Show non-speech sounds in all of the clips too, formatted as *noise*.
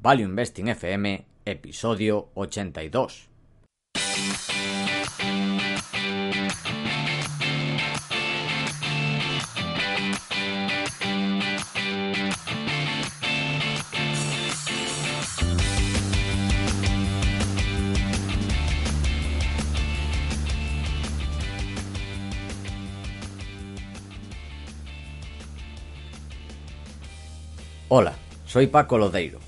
Value Investing FM, episodio 82. Hola, soy Paco Lodeiro.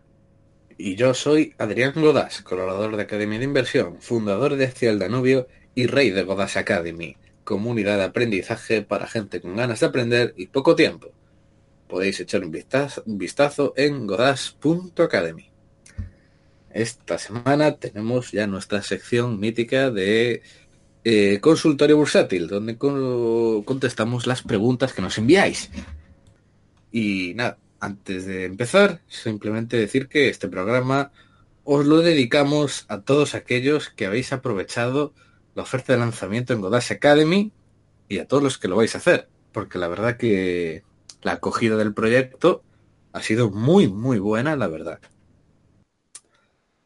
Y yo soy Adrián Godas, colaborador de Academia de Inversión, fundador de Ciel Danubio y rey de Godas Academy, comunidad de aprendizaje para gente con ganas de aprender y poco tiempo. Podéis echar un vistazo, en godas.academy. Esta semana tenemos ya nuestra sección mítica de eh, consultorio bursátil, donde co contestamos las preguntas que nos enviáis. Y nada, antes de empezar, simplemente decir que este programa os lo dedicamos a todos aquellos que habéis aprovechado la oferta de lanzamiento en Godash Academy y a todos los que lo vais a hacer, porque la verdad que la acogida del proyecto ha sido muy, muy buena, la verdad.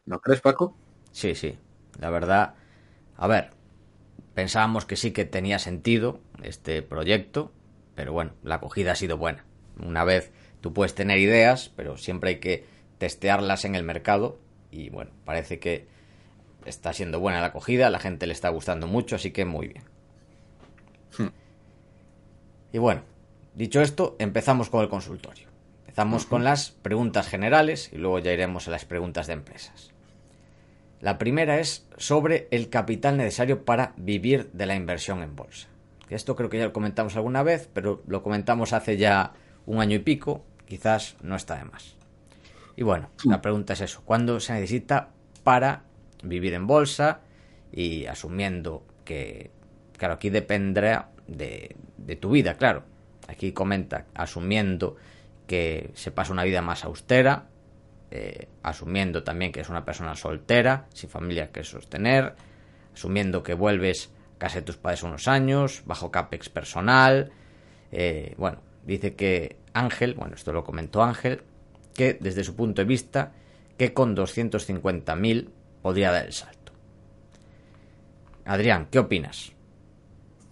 ¿No crees, Paco? Sí, sí, la verdad. A ver, pensábamos que sí que tenía sentido este proyecto, pero bueno, la acogida ha sido buena. Una vez Tú puedes tener ideas, pero siempre hay que testearlas en el mercado y bueno, parece que está siendo buena la acogida, la gente le está gustando mucho, así que muy bien. Hmm. Y bueno, dicho esto, empezamos con el consultorio. Empezamos con las preguntas generales y luego ya iremos a las preguntas de empresas. La primera es sobre el capital necesario para vivir de la inversión en bolsa. Esto creo que ya lo comentamos alguna vez, pero lo comentamos hace ya un año y pico quizás no está de más. Y bueno, la pregunta es eso, ¿cuándo se necesita para vivir en bolsa? Y asumiendo que, claro, aquí dependerá de, tu vida, claro. Aquí comenta, asumiendo que se pasa una vida más austera, eh, asumiendo también que es una persona soltera, sin familia que sostener, asumiendo que vuelves a casa de tus padres unos años, bajo CAPEX personal, eh, bueno, dice que Ángel, bueno, esto lo comentó Ángel, que desde su punto de vista, que con 250.000 podría dar el salto. Adrián, ¿qué opinas?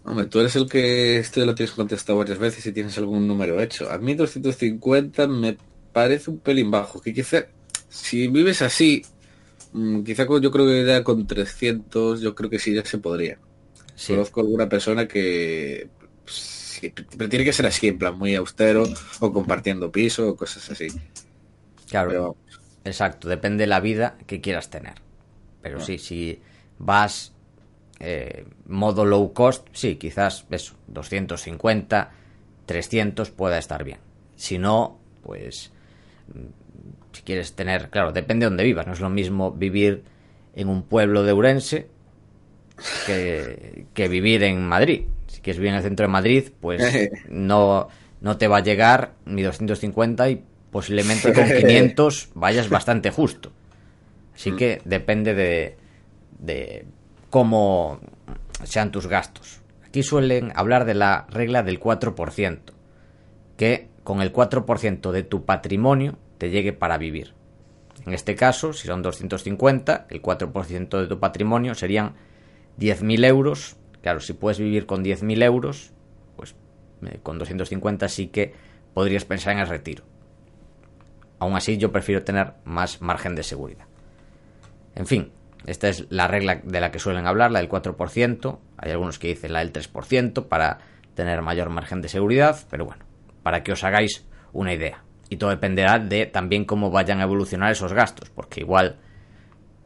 Hombre, tú eres el que esto lo tienes contestado varias veces y tienes algún número hecho. A mí 250 me parece un pelín bajo, que quizá si vives así, mm, quizá yo creo que ya con 300, yo creo que sí ya se podría. Conozco alguna persona que pero tiene que ser así, en plan muy austero, o compartiendo piso, o cosas así. Claro, exacto, depende de la vida que quieras tener. Pero sí, si vas eh, modo low cost, sí, quizás eso, 250, 300 pueda estar bien. Si no, pues si quieres tener, claro, depende de dónde vivas, no es lo mismo vivir en un pueblo de Urense que, que vivir en Madrid que es bien en el centro de Madrid, pues *laughs* no, no te va a llegar ni 250 y posiblemente con *laughs* 500 vayas bastante justo. Así mm. que depende de, de cómo sean tus gastos. Aquí suelen hablar de la regla del 4%, que con el 4% de tu patrimonio te llegue para vivir. En este caso, si son 250, el 4% de tu patrimonio serían 10.000 euros Claro, si puedes vivir con 10.000 euros, pues eh, con 250 sí que podrías pensar en el retiro. Aún así, yo prefiero tener más margen de seguridad. En fin, esta es la regla de la que suelen hablar, la del 4%. Hay algunos que dicen la del 3% para tener mayor margen de seguridad, pero bueno, para que os hagáis una idea. Y todo dependerá de también cómo vayan a evolucionar esos gastos, porque igual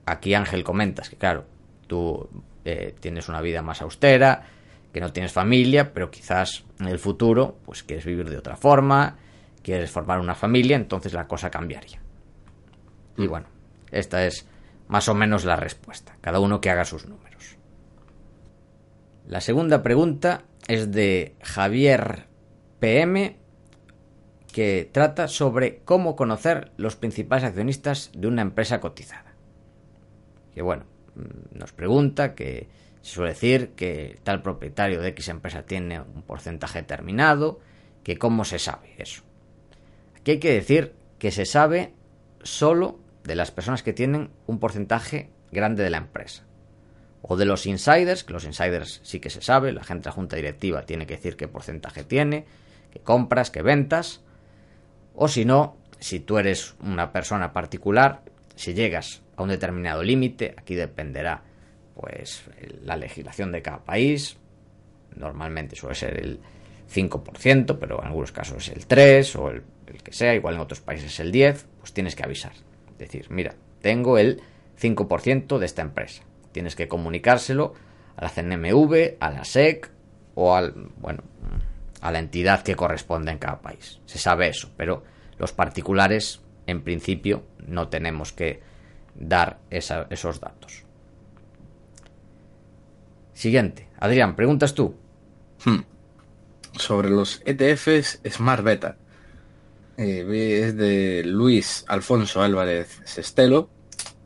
aquí Ángel comentas que claro, tú eh, tienes una vida más austera, que no tienes familia, pero quizás en el futuro pues quieres vivir de otra forma, quieres formar una familia, entonces la cosa cambiaría. Y mm. bueno, esta es más o menos la respuesta. Cada uno que haga sus números. La segunda pregunta es de Javier PM que trata sobre cómo conocer los principales accionistas de una empresa cotizada. Que bueno, nos pregunta que se suele decir que tal propietario de X empresa tiene un porcentaje determinado, que cómo se sabe eso. Aquí hay que decir que se sabe solo de las personas que tienen un porcentaje grande de la empresa. O de los insiders, que los insiders sí que se sabe, la gente de la junta directiva tiene que decir qué porcentaje tiene, qué compras, qué ventas. O si no, si tú eres una persona particular, si llegas a un determinado límite, aquí dependerá pues la legislación de cada país, normalmente suele ser el 5%, pero en algunos casos el 3 o el, que sea, igual en otros países es el 10, pues tienes que avisar. Decir, mira, tengo el 5% de esta empresa. Tienes que comunicárselo a la CNMV, a la SEC o al, bueno, a la entidad que corresponde en cada país. Se sabe eso, pero los particulares, en principio, no tenemos que dar esos datos. Siguiente. Adrián, preguntas tú. Hmm. Sobre los ETFs Smart Beta. Eh, es de Luis Alfonso Álvarez Sestelo,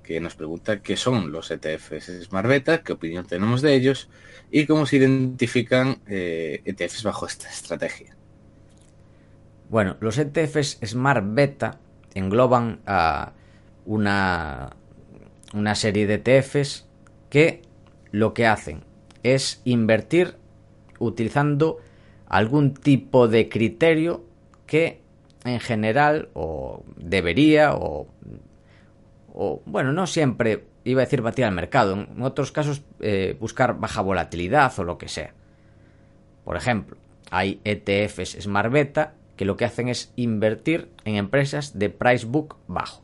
que nos pregunta qué son los ETFs Smart Beta, qué opinión tenemos de ellos y cómo se identifican eh, ETFs bajo esta estrategia. Bueno, los ETFs Smart Beta engloban a una, una serie de ETFs que lo que hacen es invertir utilizando algún tipo de criterio que en general, o debería, o, bueno, no siempre iba a decir batir al mercado, en otros casos eh, buscar baja volatilidad o lo que sea. Por ejemplo, hay ETFs Smart Beta que lo que hacen es invertir en empresas de price book bajo.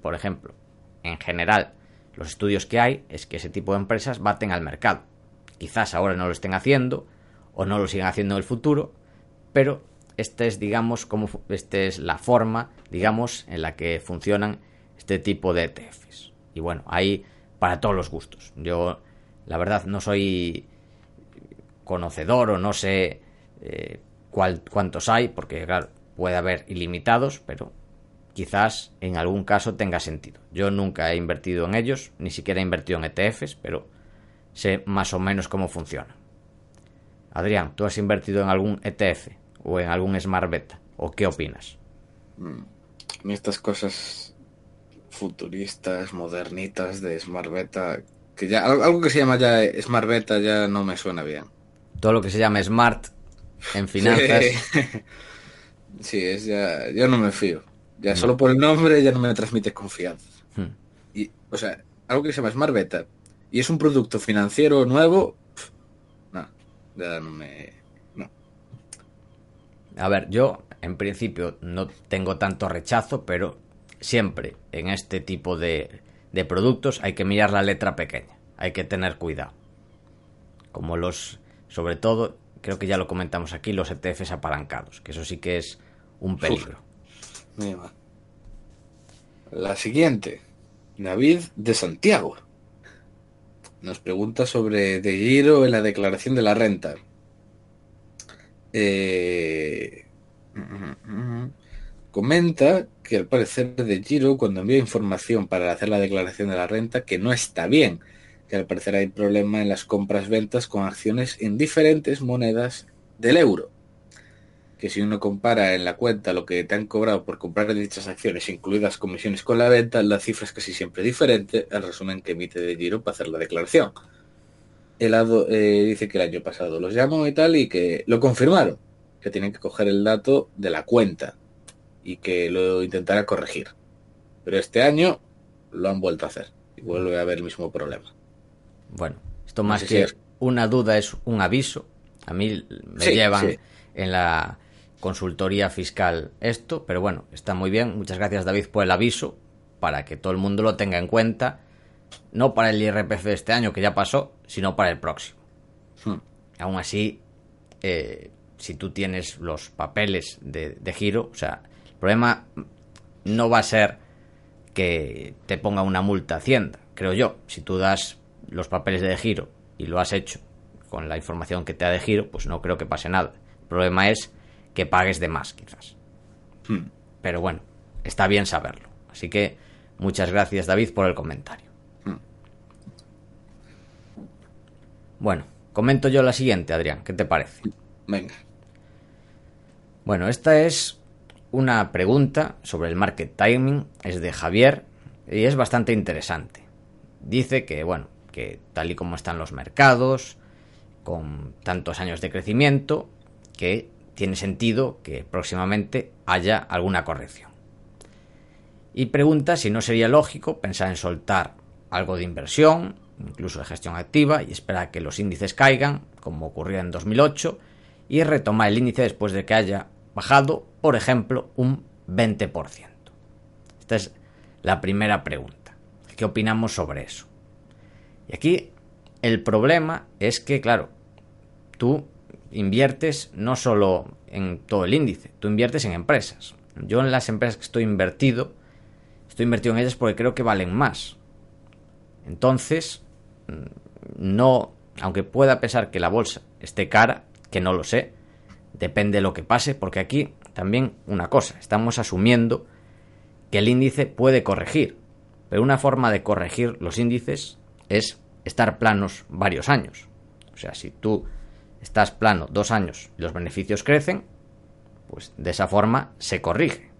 Por ejemplo, en general, los estudios que hay es que ese tipo de empresas baten al mercado. Quizás ahora no lo estén haciendo o no lo sigan haciendo en el futuro, pero esta es, digamos, como esta es la forma, digamos, en la que funcionan este tipo de ETFs. Y bueno, hay para todos los gustos. Yo, la verdad, no soy conocedor o no sé eh, cuántos hay, porque claro, puede haber ilimitados, pero quizás en algún caso tenga sentido. Yo nunca he invertido en ellos, ni siquiera he invertido en ETFs, pero sé más o menos cómo funcionan. Adrián, ¿tú has invertido en algún ETF? o en algún Smart Beta? ¿O qué opinas? Mm, estas cosas futuristas, modernitas de Smart Beta, que ya algo que se llama ya Smart Beta ya no me suena bien. Todo lo que se llama Smart en finanzas. *laughs* Sí, es ya, ya no me fío. Ya mm. solo por el nombre ya no me transmite confianza. Hmm. Y, o sea, algo que se llama Smart Beta y es un producto financiero nuevo, no, ya no me, a ver, yo en principio no tengo tanto rechazo, pero siempre en este tipo de, de productos hay que mirar la letra pequeña, hay que tener cuidado. Como los, sobre todo, creo que ya lo comentamos aquí, los ETFs apalancados, que eso sí que es un peligro. La siguiente, David de Santiago. Nos pregunta sobre De Giro en la declaración de la renta. Eh, comenta que al parecer de Giro, cuando envía información para hacer la declaración de la renta, que no está bien, que al parecer hay problema en las compras-ventas con acciones en diferentes monedas del euro. Que si uno compara en la cuenta lo que te han cobrado por comprar dichas acciones, incluidas comisiones con la venta, la cifra es casi siempre diferente al resumen que emite de Giro para hacer la declaración el eh, dice que el año pasado los llamó y tal y que lo confirmaron, que tienen que coger el dato de la cuenta y que lo intentará corregir. Pero este año lo han vuelto a hacer y vuelve a haber el mismo problema. Bueno, esto más que una duda es un aviso. A mí me llevan en la consultoría fiscal esto, pero bueno, está muy bien. Muchas gracias David por el aviso para que todo el mundo lo tenga en cuenta no para el IRPF de este año, que ya pasó, sino para el próximo. Hmm. Aún así, eh, si tú tienes los papeles de, giro, o sea, el problema no va a ser que te ponga una multa Hacienda, creo yo. Si tú das los papeles de giro y lo has hecho con la información que te da de giro, pues no creo que pase nada. El problema es que pagues de más, quizás. Hmm. Pero bueno, está bien saberlo. Así que muchas gracias, David, por el comentario. Hmm. Bueno, comento yo la siguiente, Adrián. ¿Qué te parece? Venga. Bueno, esta es una pregunta sobre el market timing. Es de Javier y es bastante interesante. Dice que, bueno, que tal y como están los mercados, con tantos años de crecimiento, que tiene sentido que próximamente haya alguna corrección. Y pregunta si no sería lógico pensar en soltar algo de inversión, incluso de gestión activa, y esperar que los índices caigan, como ocurrió en 2008, y retomar el índice después de que haya bajado, por ejemplo, un 20%. Esta es la primera pregunta. ¿Qué opinamos sobre eso? Y aquí el problema es que, claro, tú inviertes no solo en todo el índice, tú inviertes en empresas. Yo en las empresas que estoy invertido, estoy invertido en ellas porque creo que valen más. Entonces, no, aunque pueda pensar que la bolsa esté cara, que no lo sé, depende de lo que pase, porque aquí también una cosa, estamos asumiendo que el índice puede corregir, pero una forma de corregir los índices es estar planos varios años. O sea, si tú estás plano dos años y los beneficios crecen, pues de esa forma se corrige.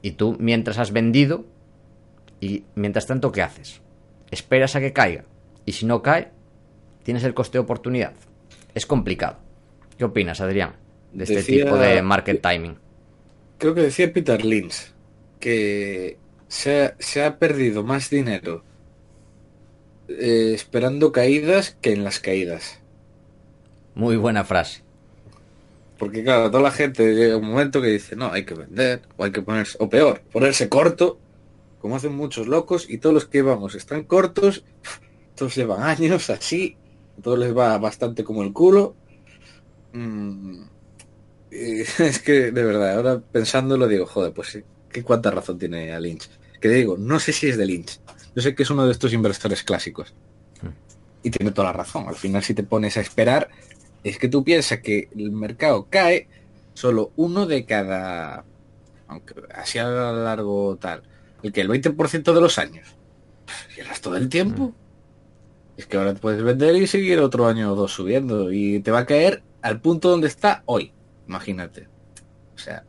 Y tú, mientras has vendido, y mientras tanto, ¿qué haces? Esperas a que caiga. Y si no cae, tienes el coste de oportunidad. Es complicado. ¿Qué opinas, Adrián, de este tipo de market timing? Creo que decía Peter Lynch que se ha perdido más dinero eh, esperando caídas que en las caídas. Muy buena frase. Porque claro, toda la gente llega un momento que dice, no, hay que vender, o hay que ponerse, o peor, ponerse corto, como hacen muchos locos, y todos los que vamos están cortos, *laughs* todos llevan años así, todos les va bastante como el culo. Mm, *laughs* es que de verdad, ahora pensándolo digo, joder, pues sí, ¿qué cuánta razón tiene a Lynch? Que digo, no sé si es de Lynch, yo sé que es uno de estos inversores clásicos. Y tiene toda la razón. Al final, si te pones a esperar, es que tú piensas que el mercado cae solo uno de cada. Aunque así a largo tal. El que el 20% de los años. Y el resto del tiempo. Es que ahora puedes vender y seguir otro año o dos subiendo. Y te va a caer al punto donde está hoy. Imagínate. O sea.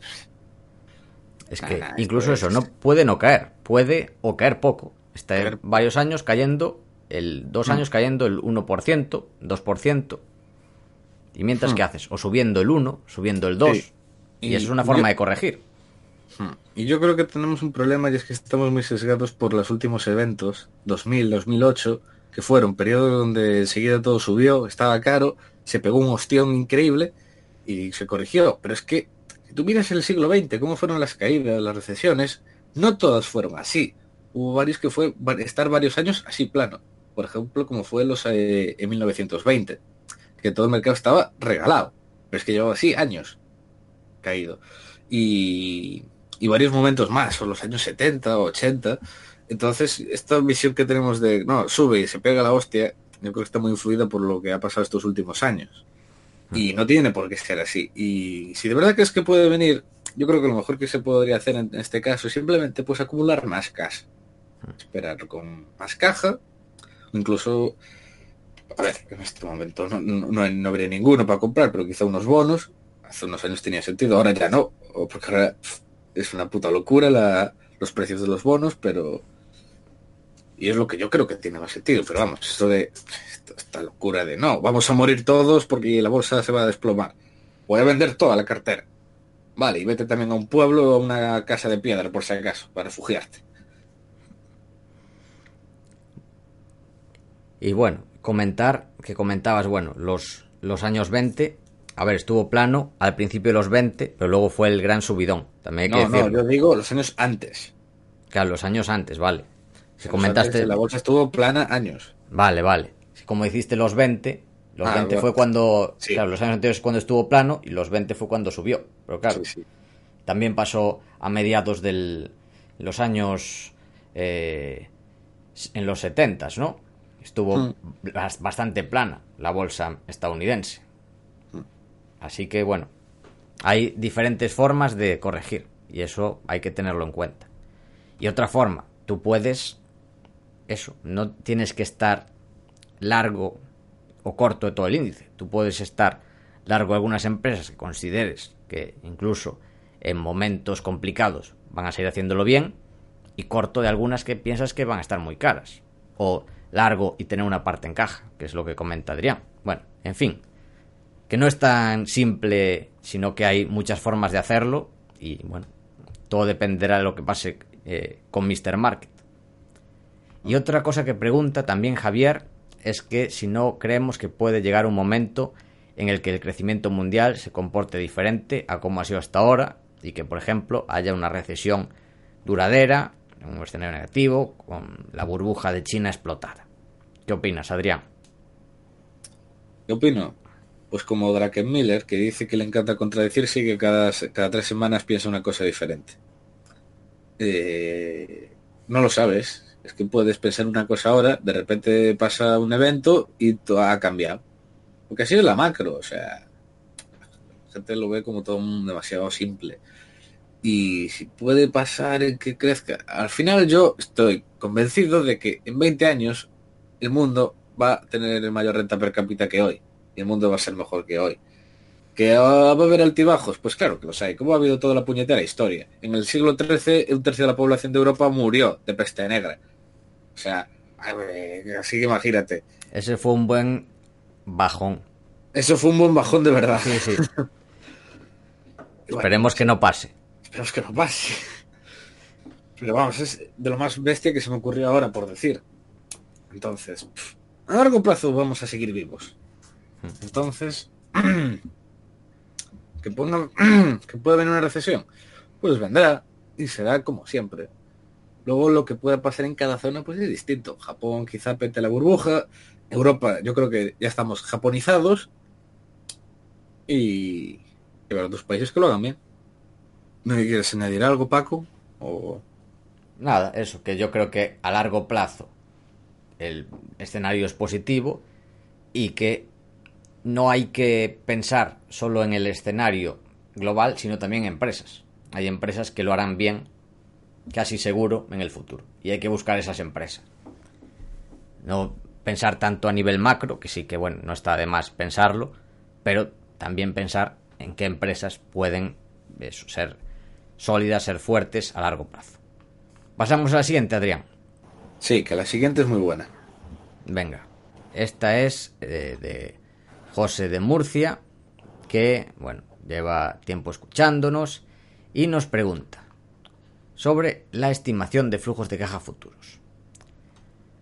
Es que incluso eso, no puede no caer. Puede o caer poco. Está varios años cayendo, el dos mm. años cayendo el 1%, 2%. Y mientras, mm. ¿qué haces? O subiendo el 1, subiendo el 2. Y, eso es una forma de corregir. Mm. Y yo creo que tenemos un problema y es que estamos muy sesgados por los últimos eventos, 2000, 2008, que fueron periodos donde enseguida todo subió, estaba caro, se pegó un ostión increíble y se corrigió. Pero es que, si tú miras el siglo XX, cómo fueron las caídas, las recesiones, no todas fueron así hubo varios que fue estar varios años así plano. Por ejemplo, como fue los eh, en 1920, que todo el mercado estaba regalado. Pero es que llevaba así años caído. Y, y varios momentos más, son los años 70 o 80. Entonces, esta visión que tenemos de, no, sube y se pega la hostia, yo creo que está muy influida por lo que ha pasado estos últimos años. Y no tiene por qué ser así. Y si de verdad crees que puede venir, yo creo que lo mejor que se podría hacer en este caso es simplemente pues acumular más cash esperar con más caja, incluso, a ver, en este momento no, no, habría ninguno para comprar, pero quizá unos bonos, hace unos años tenía sentido, ahora ya no, porque ahora es una puta locura los precios de los bonos, pero... Y es lo que yo creo que tiene más sentido, pero vamos, esto de esta locura de no, vamos a morir todos porque la bolsa se va a desplomar. Voy a vender toda la cartera. Vale, y vete también a un pueblo o a una casa de piedra por si acaso, para refugiarte. Y bueno, comentar que comentabas, bueno, los, los años 20, a ver, estuvo plano al principio de los 20, pero luego fue el gran subidón. También hay que no, no, yo digo los años antes. Claro, los años antes, vale. Si comentaste. la bolsa estuvo plana años. Vale, vale. Si como hiciste los 20, los 20 ah, fue cuando. Claro, los años anteriores cuando estuvo plano y los 20 fue cuando subió. Pero claro, también pasó a mediados en los años... Eh, en los 70, ¿no? Estuvo Hmm. bas- bastante plana la bolsa estadounidense. Así que bueno, hay diferentes formas de corregir y eso hay que tenerlo en cuenta. Y otra forma, tú puedes, eso, no tienes que estar largo o corto de todo el índice. Tú puedes estar largo de algunas empresas que consideres que incluso en momentos complicados van a seguir haciéndolo bien y corto de algunas que piensas que van a estar muy caras. O largo y tener una parte en caja, que es lo que comenta Adrián. Bueno, en fin, que no es tan simple, sino que hay muchas formas de hacerlo y bueno, todo dependerá de lo que pase eh, con Mr. Market. Y otra cosa que pregunta también Javier es que si no creemos que puede llegar un momento en el que el crecimiento mundial se comporte diferente a como ha sido hasta ahora y que, por ejemplo, haya una recesión duradera, un escenario negativo, con la burbuja de China explotada. ¿Qué opinas, Adrián? ¿Qué opino? Pues como Drakenmiller, que dice que le encanta contradecirse y que cada, tres semanas piensa una cosa diferente. Eh, no lo sabes. Es que puedes pensar una cosa ahora, de repente pasa un evento y ha cambiado. Porque así es la macro, o sea, la gente lo ve como todo demasiado simple. Y si puede pasar en que crezca, al final yo estoy convencido de que en 20 años el mundo va a tener mayor renta per cápita que hoy. Y el mundo va a ser mejor que hoy. ¿Que va a haber altibajos? Pues claro que los hay. Como ha habido toda la puñetera historia. En el siglo XIII, un tercio de la población de Europa murió de peste negra. O sea, así que imagínate. Ese fue un buen bajón. Eso fue un buen bajón de verdad. Sí, sí. *laughs* Esperemos que no pase. Esperemos que no pase. Pero vamos, es de lo más bestia que se me ocurrió ahora por decir. Entonces, pff, a largo plazo vamos a seguir vivos. Entonces, *clears throat* que ponga *clears throat* que pueda venir una recesión, pues vendrá y será como siempre. Luego lo que pueda pasar en cada zona pues es distinto. Japón quizá pete la burbuja, Europa yo creo que ya estamos japonizados y, y habrá otros países que lo hagan bien. ¿No quieres añadir algo, Paco? O... Nada, eso, que yo creo que a largo plazo el escenario es positivo y que no hay que pensar solo en el escenario global, sino también en empresas. Hay empresas que lo harán bien, casi seguro, en el futuro. Y hay que buscar esas empresas. No pensar tanto a nivel macro, que sí que, bueno, no está de más pensarlo, pero también pensar en qué empresas pueden ser sólidas, ser fuertes a largo plazo. Pasamos a la siguiente, Adrián. Sí, que la siguiente es muy buena. Venga, esta es eh, de José de Murcia, que, bueno, lleva tiempo escuchándonos y nos pregunta sobre la estimación de flujos de caja futuros.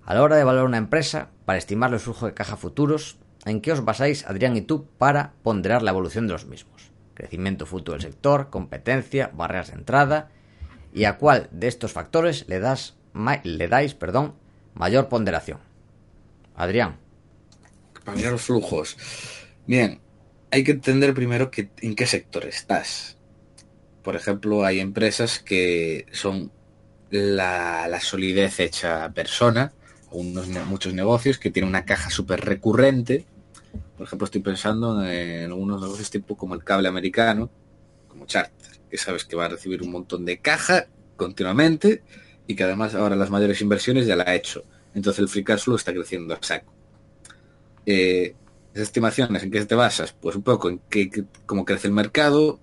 A la hora de valorar una empresa, para estimar los flujos de caja futuros, ¿en qué os basáis, Adrián y tú, para ponderar la evolución de los mismos? Crecimiento futuro del sector, competencia, barreras de entrada, y a cuál de estos factores le, das, le dais perdón, mayor ponderación. Adrián. Los flujos. Bien, hay que entender primero que, en qué sector estás. Por ejemplo, hay empresas que son la, la solidez hecha persona, unos, muchos negocios que tienen una caja súper recurrente. Por ejemplo, estoy pensando en algunos negocios tipo como el cable americano, como Charter, que sabes que va a recibir un montón de caja continuamente y que además ahora las mayores inversiones ya la ha hecho. Entonces el free cash flow está creciendo a saco. Eh, esas estimaciones, ¿en qué te basas? Pues un poco en qué, cómo crece el mercado,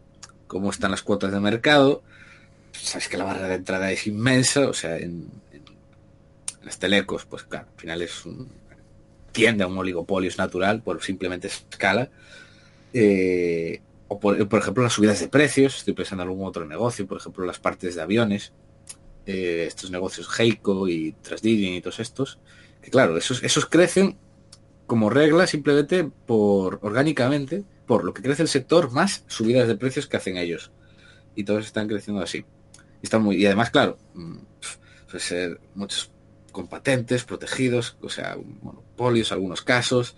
cómo están las cuotas de mercado. Sabes que la barra de entrada es inmensa, o sea, en las telecos, pues claro, al final es un, tiende a un oligopolio, es natural, por simplemente escala. Eh, o por, por, ejemplo las subidas de precios, estoy pensando en algún otro negocio, por ejemplo las partes de aviones, estos negocios Heiko y Transdigin y todos estos, que claro, esos, esos crecen como regla simplemente por orgánicamente, por lo que crece el sector, más subidas de precios que hacen ellos. Y todos están creciendo así. Y, están muy, y además, claro, suele ser muchos con patentes, protegidos, o sea, monopolios, algunos casos.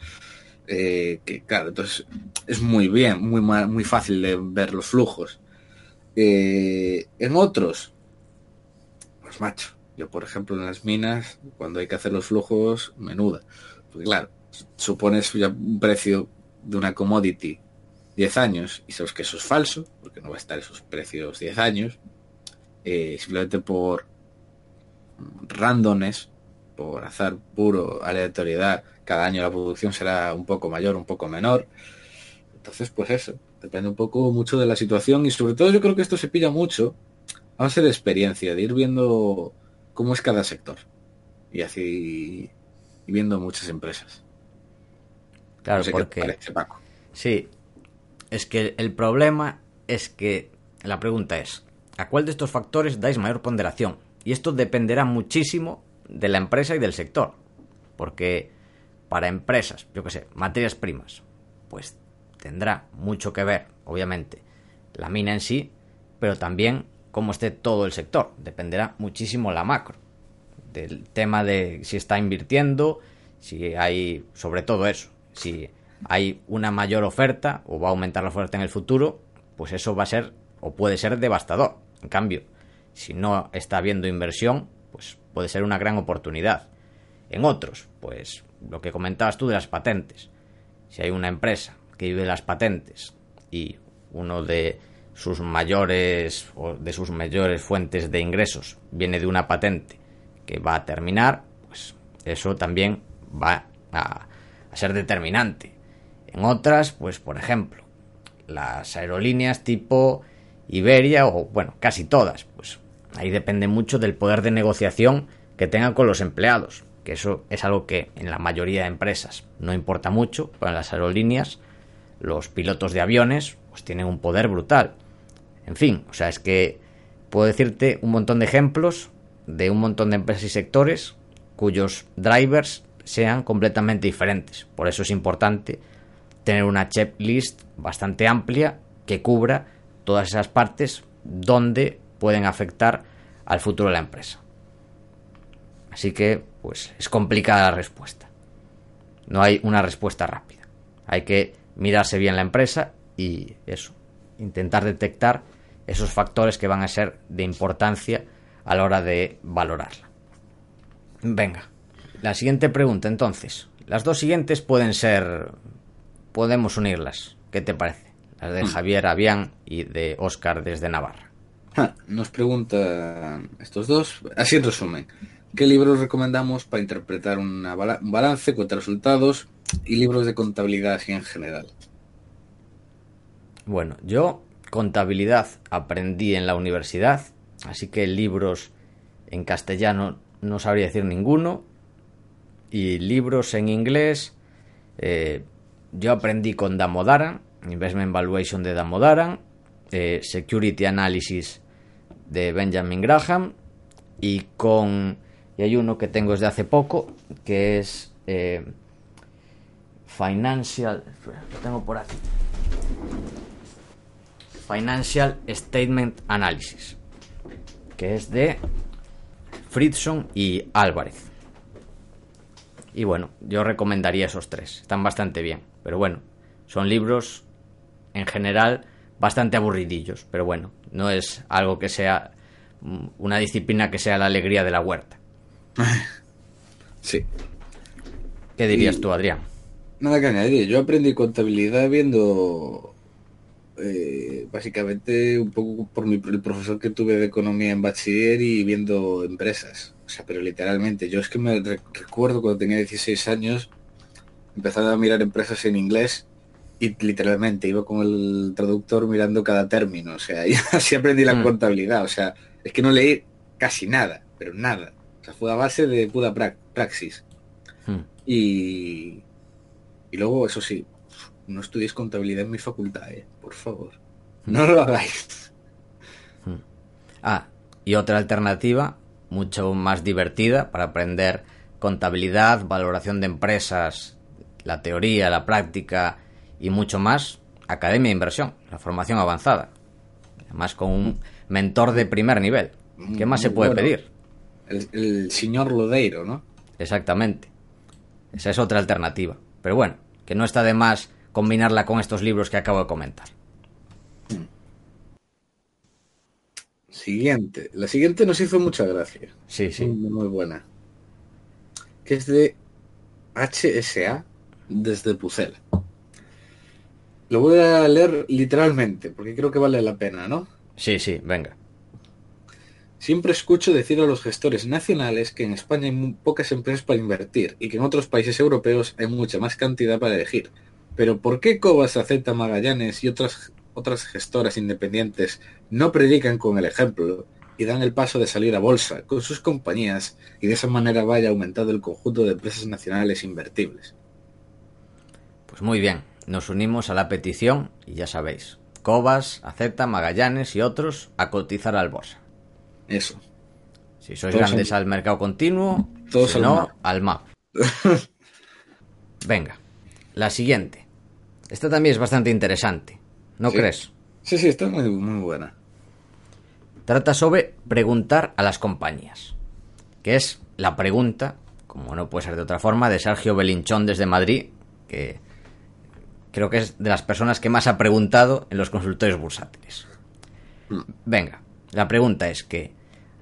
Eh, que claro, entonces es muy bien, muy, muy fácil de ver los flujos. Eh, en otros, pues macho, yo por ejemplo en las minas, cuando hay que hacer los flujos, menuda. Porque claro, supones un precio de una commodity 10 años y sabes que eso es falso, porque no va a estar esos precios 10 años, eh, simplemente por randones, por azar puro, aleatoriedad, cada año la producción será un poco mayor, un poco menor. Entonces, pues eso, depende un poco mucho de la situación y sobre todo yo creo que esto se pilla mucho a base de experiencia, de ir viendo cómo es cada sector y así y viendo muchas empresas. Claro, porque... Sí, es que el problema es que la pregunta es, ¿a cuál de estos factores dais mayor ponderación? Y esto dependerá muchísimo de la empresa y del sector. Porque para empresas, yo que sé, materias primas, pues tendrá mucho que ver, obviamente, la mina en sí, pero también cómo esté todo el sector. Dependerá muchísimo la macro. Del tema de si está invirtiendo, si hay, sobre todo eso, si hay una mayor oferta o va a aumentar la oferta en el futuro, pues eso va a ser o puede ser devastador. En cambio, si no está habiendo inversión, pues puede ser una gran oportunidad. En otros, pues lo que comentabas tú de las patentes. Si hay una empresa que vive las patentes y uno de sus mayores o de sus mayores fuentes de ingresos viene de una patente que va a terminar, pues eso también va a, ser determinante. En otras, pues por ejemplo, las aerolíneas tipo Iberia o bueno, casi todas, pues ahí depende mucho del poder de negociación que tengan con los empleados, que eso es algo que en la mayoría de empresas no importa mucho, pero las aerolíneas los pilotos de aviones pues tienen un poder brutal. En fin, o sea, es que puedo decirte un montón de ejemplos de un montón de empresas y sectores cuyos drivers sean completamente diferentes. Por eso es importante tener una checklist bastante amplia que cubra todas esas partes donde pueden afectar al futuro de la empresa. Así que, pues, es complicada la respuesta. No hay una respuesta rápida. Hay que mirarse bien la empresa y eso, intentar detectar esos factores que van a ser de importancia a la hora de valorarla. Venga, la siguiente pregunta entonces. Las dos siguientes pueden ser... Podemos unirlas. ¿Qué te parece? Las de hmm. Javier Avián y de Óscar desde Navarra. Nos preguntan estos dos, así en resumen, ¿qué libros recomendamos para interpretar un balance, contra resultados y libros de contabilidad así en general? Bueno, yo contabilidad aprendí en la universidad, así que libros en castellano no sabría decir ninguno. Y libros en inglés, eh, yo aprendí con Damodaran, Investment Valuation de Damodaran, eh, Security Analysis de Benjamin Graham y con y hay uno que tengo desde hace poco que es eh, Financial lo tengo por aquí Financial Statement Analysis que es de Fridson y Álvarez y bueno yo recomendaría esos tres están bastante bien pero bueno son libros en general bastante aburridillos, pero bueno, no es algo que sea mm, una disciplina que sea la alegría de la huerta. *laughs* Sí. ¿Qué dirías tú, Adrián? Nada que añadir. Yo aprendí contabilidad viendo eh, básicamente un poco por mi, el profesor que tuve de economía en bachiller y viendo empresas. O sea, pero literalmente, yo es que me recuerdo cuando tenía 16 años, empezaba a mirar empresas en inglés y literalmente iba con el traductor mirando cada término, o sea, *laughs* y así aprendí la mm. contabilidad, o sea, es que no leí casi nada, pero nada, o sea, fue a base de pura praxis. Mm. Y, y luego, eso sí, no estudiéis contabilidad en mi facultad, ¿eh? por favor, no lo hagáis. Ah, y otra alternativa, mucho más divertida para aprender contabilidad, valoración de empresas, la teoría, la práctica y mucho más Academia de Inversión, la formación avanzada. Además con un mentor de primer nivel. ¿Qué más se puede pedir? El, señor Lodeiro, ¿no? Exactamente. Esa es otra alternativa. Pero bueno, que no está de más combinarla con estos libros que acabo de comentar. Siguiente. La siguiente nos hizo mucha gracia. Sí, sí. Muy, muy buena. Que es de HSA desde Pucela. Lo voy a leer literalmente, porque creo que vale la pena, ¿no? Sí, sí, venga. Siempre escucho decir a los gestores nacionales que en España hay muy pocas empresas para invertir y que en otros países europeos hay mucha más cantidad para elegir. Pero ¿por qué Cobas, Z, Magallanes y otras, otras gestoras independientes no predican con el ejemplo y dan el paso de salir a bolsa con sus compañías y de esa manera vaya aumentando el conjunto de empresas nacionales invertibles? Pues muy bien, nos unimos a la petición y ya sabéis, Cobas, Acepta, Magallanes y otros a cotizar al bolsa. Eso. Si sois Todos grandes al- al mercado continuo, Todos si al no, al MAP. *laughs* Venga, la siguiente. Esta también es bastante interesante, ¿no Sí. crees? Sí, sí, está muy, muy buena. Trata sobre preguntar a las compañías, que es la pregunta, como no puede ser de otra forma, de Sergio Belinchón desde Madrid, que creo que es de las personas que más ha preguntado en los consultorios bursátiles. Venga, la pregunta es que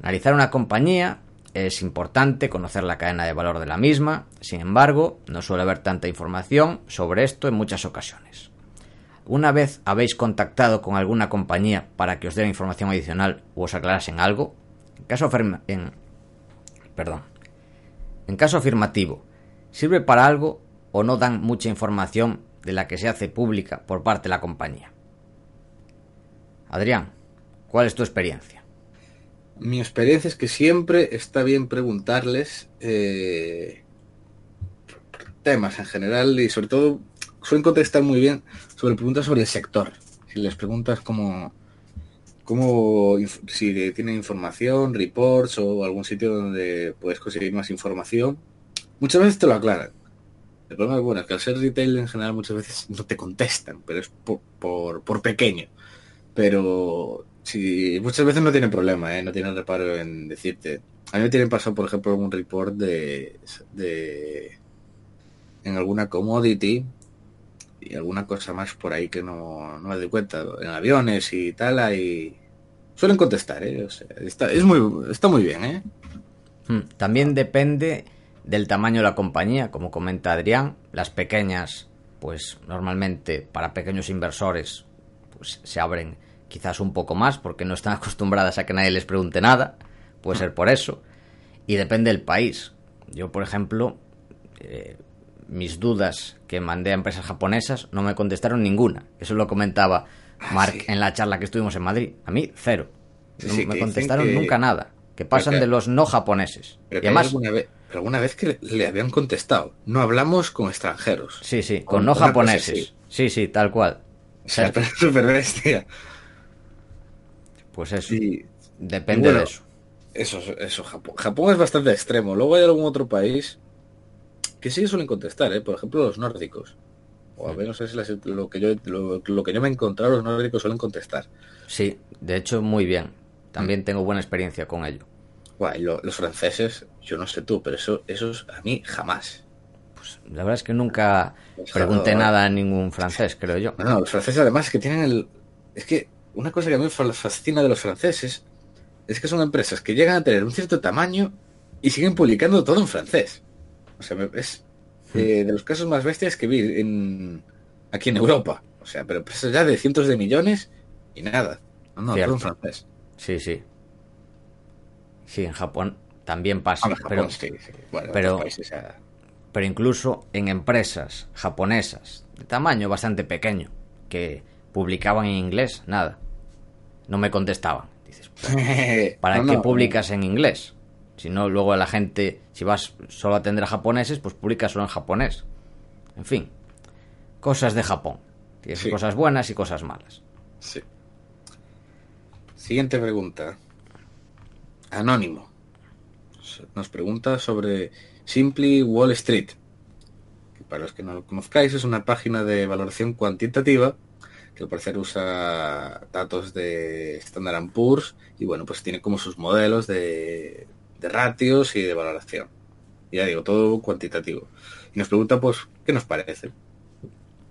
analizar una compañía es importante conocer la cadena de valor de la misma, sin embargo, no suele haber tanta información sobre esto en muchas ocasiones. ¿Una vez habéis contactado con alguna compañía para que os diera información adicional o os aclarasen algo? Caso, en, perdón. en caso afirmativo, ¿sirve para algo o no dan mucha información de la que se hace pública por parte de la compañía? Adrián, ¿cuál es tu experiencia? Mi experiencia es que siempre está bien preguntarles eh, temas en general y sobre todo suelen contestar muy bien sobre preguntas sobre el sector. Si les preguntas cómo, cómo si tienen información, reports o algún sitio donde puedes conseguir más información, muchas veces te lo aclaran. El problema es bueno, es que al ser retail en general muchas veces no te contestan, pero es por, por pequeño. Pero muchas veces no tienen problema, ¿eh? no tienen reparo en decirte. A mí me tienen pasado, por ejemplo, un report de, de en alguna commodity y alguna cosa más por ahí que no, no me doy cuenta. En aviones y tal, ahí suelen contestar, ¿eh? O sea, está, es muy, está muy bien, ¿eh? Hmm, También depende del tamaño de la compañía, como comenta Adrián. Las pequeñas, pues normalmente para pequeños inversores, pues se abren quizás un poco más porque no están *laughs* acostumbradas a que nadie les pregunte nada. Puede ser por eso. Y depende del país. Yo, por ejemplo, eh, mis dudas que mandé a empresas japonesas no me contestaron ninguna. Eso lo comentaba Mark sí. en la charla que estuvimos en Madrid. A mí, cero. No sí, me contestaron que- nunca nada. Que pasan que- de los no japoneses. Pero y además, alguna vez, alguna vez que le, habían contestado. No hablamos con extranjeros. sí, sí, con con no japoneses. Sí, sí, tal cual. O sea, *laughs* pero es súper bestia. Pues eso. Y Depende bueno, de eso. Eso, eso, Japón. Japón es bastante extremo. Luego hay algún otro país que sí suelen contestar, ¿eh? Por ejemplo, los nórdicos. O al menos es lo que yo lo, lo que yo me he encontrado, los nórdicos suelen contestar. Sí, de hecho, muy bien. Mm. También tengo buena experiencia con ello. Guay, lo- los franceses, yo no sé tú, pero eso, esos a mí jamás. Pues la verdad es que nunca Pues, pregunté nada a ningún francés, creo yo. No, no, los franceses además es que tienen el... Es que una cosa que a mí me fa- fascina de los franceses es que son empresas que llegan a tener un cierto tamaño y siguen publicando todo en francés. O sea, es eh, de los casos más bestias que vi en, aquí en Europa. O sea, pero empresas ya de cientos de millones y nada. No, no, todo en francés. Sí, sí. Sí, en Japón también pasa. Ah, en Japón, pero, sí, sí. Bueno, en pero- otros países ya- pero incluso en empresas japonesas de tamaño bastante pequeño que publicaban en inglés, nada. No me contestaban. Dices, *laughs* ¿para No, qué no, publicas en inglés? Si no, luego la gente, si vas solo a atender a japoneses, pues publicas solo en japonés. En fin, cosas de Japón. Tienes Sí. cosas buenas y cosas malas. Sí. Siguiente pregunta. Anónimo. Nos pregunta sobre Simply Wall Street. Que para los que no lo conozcáis es una página de valoración cuantitativa que al parecer usa datos de Standard Poor's y bueno, pues tiene como sus modelos de, ratios y de valoración. Ya digo, todo cuantitativo. Y nos pregunta pues, ¿qué nos parece?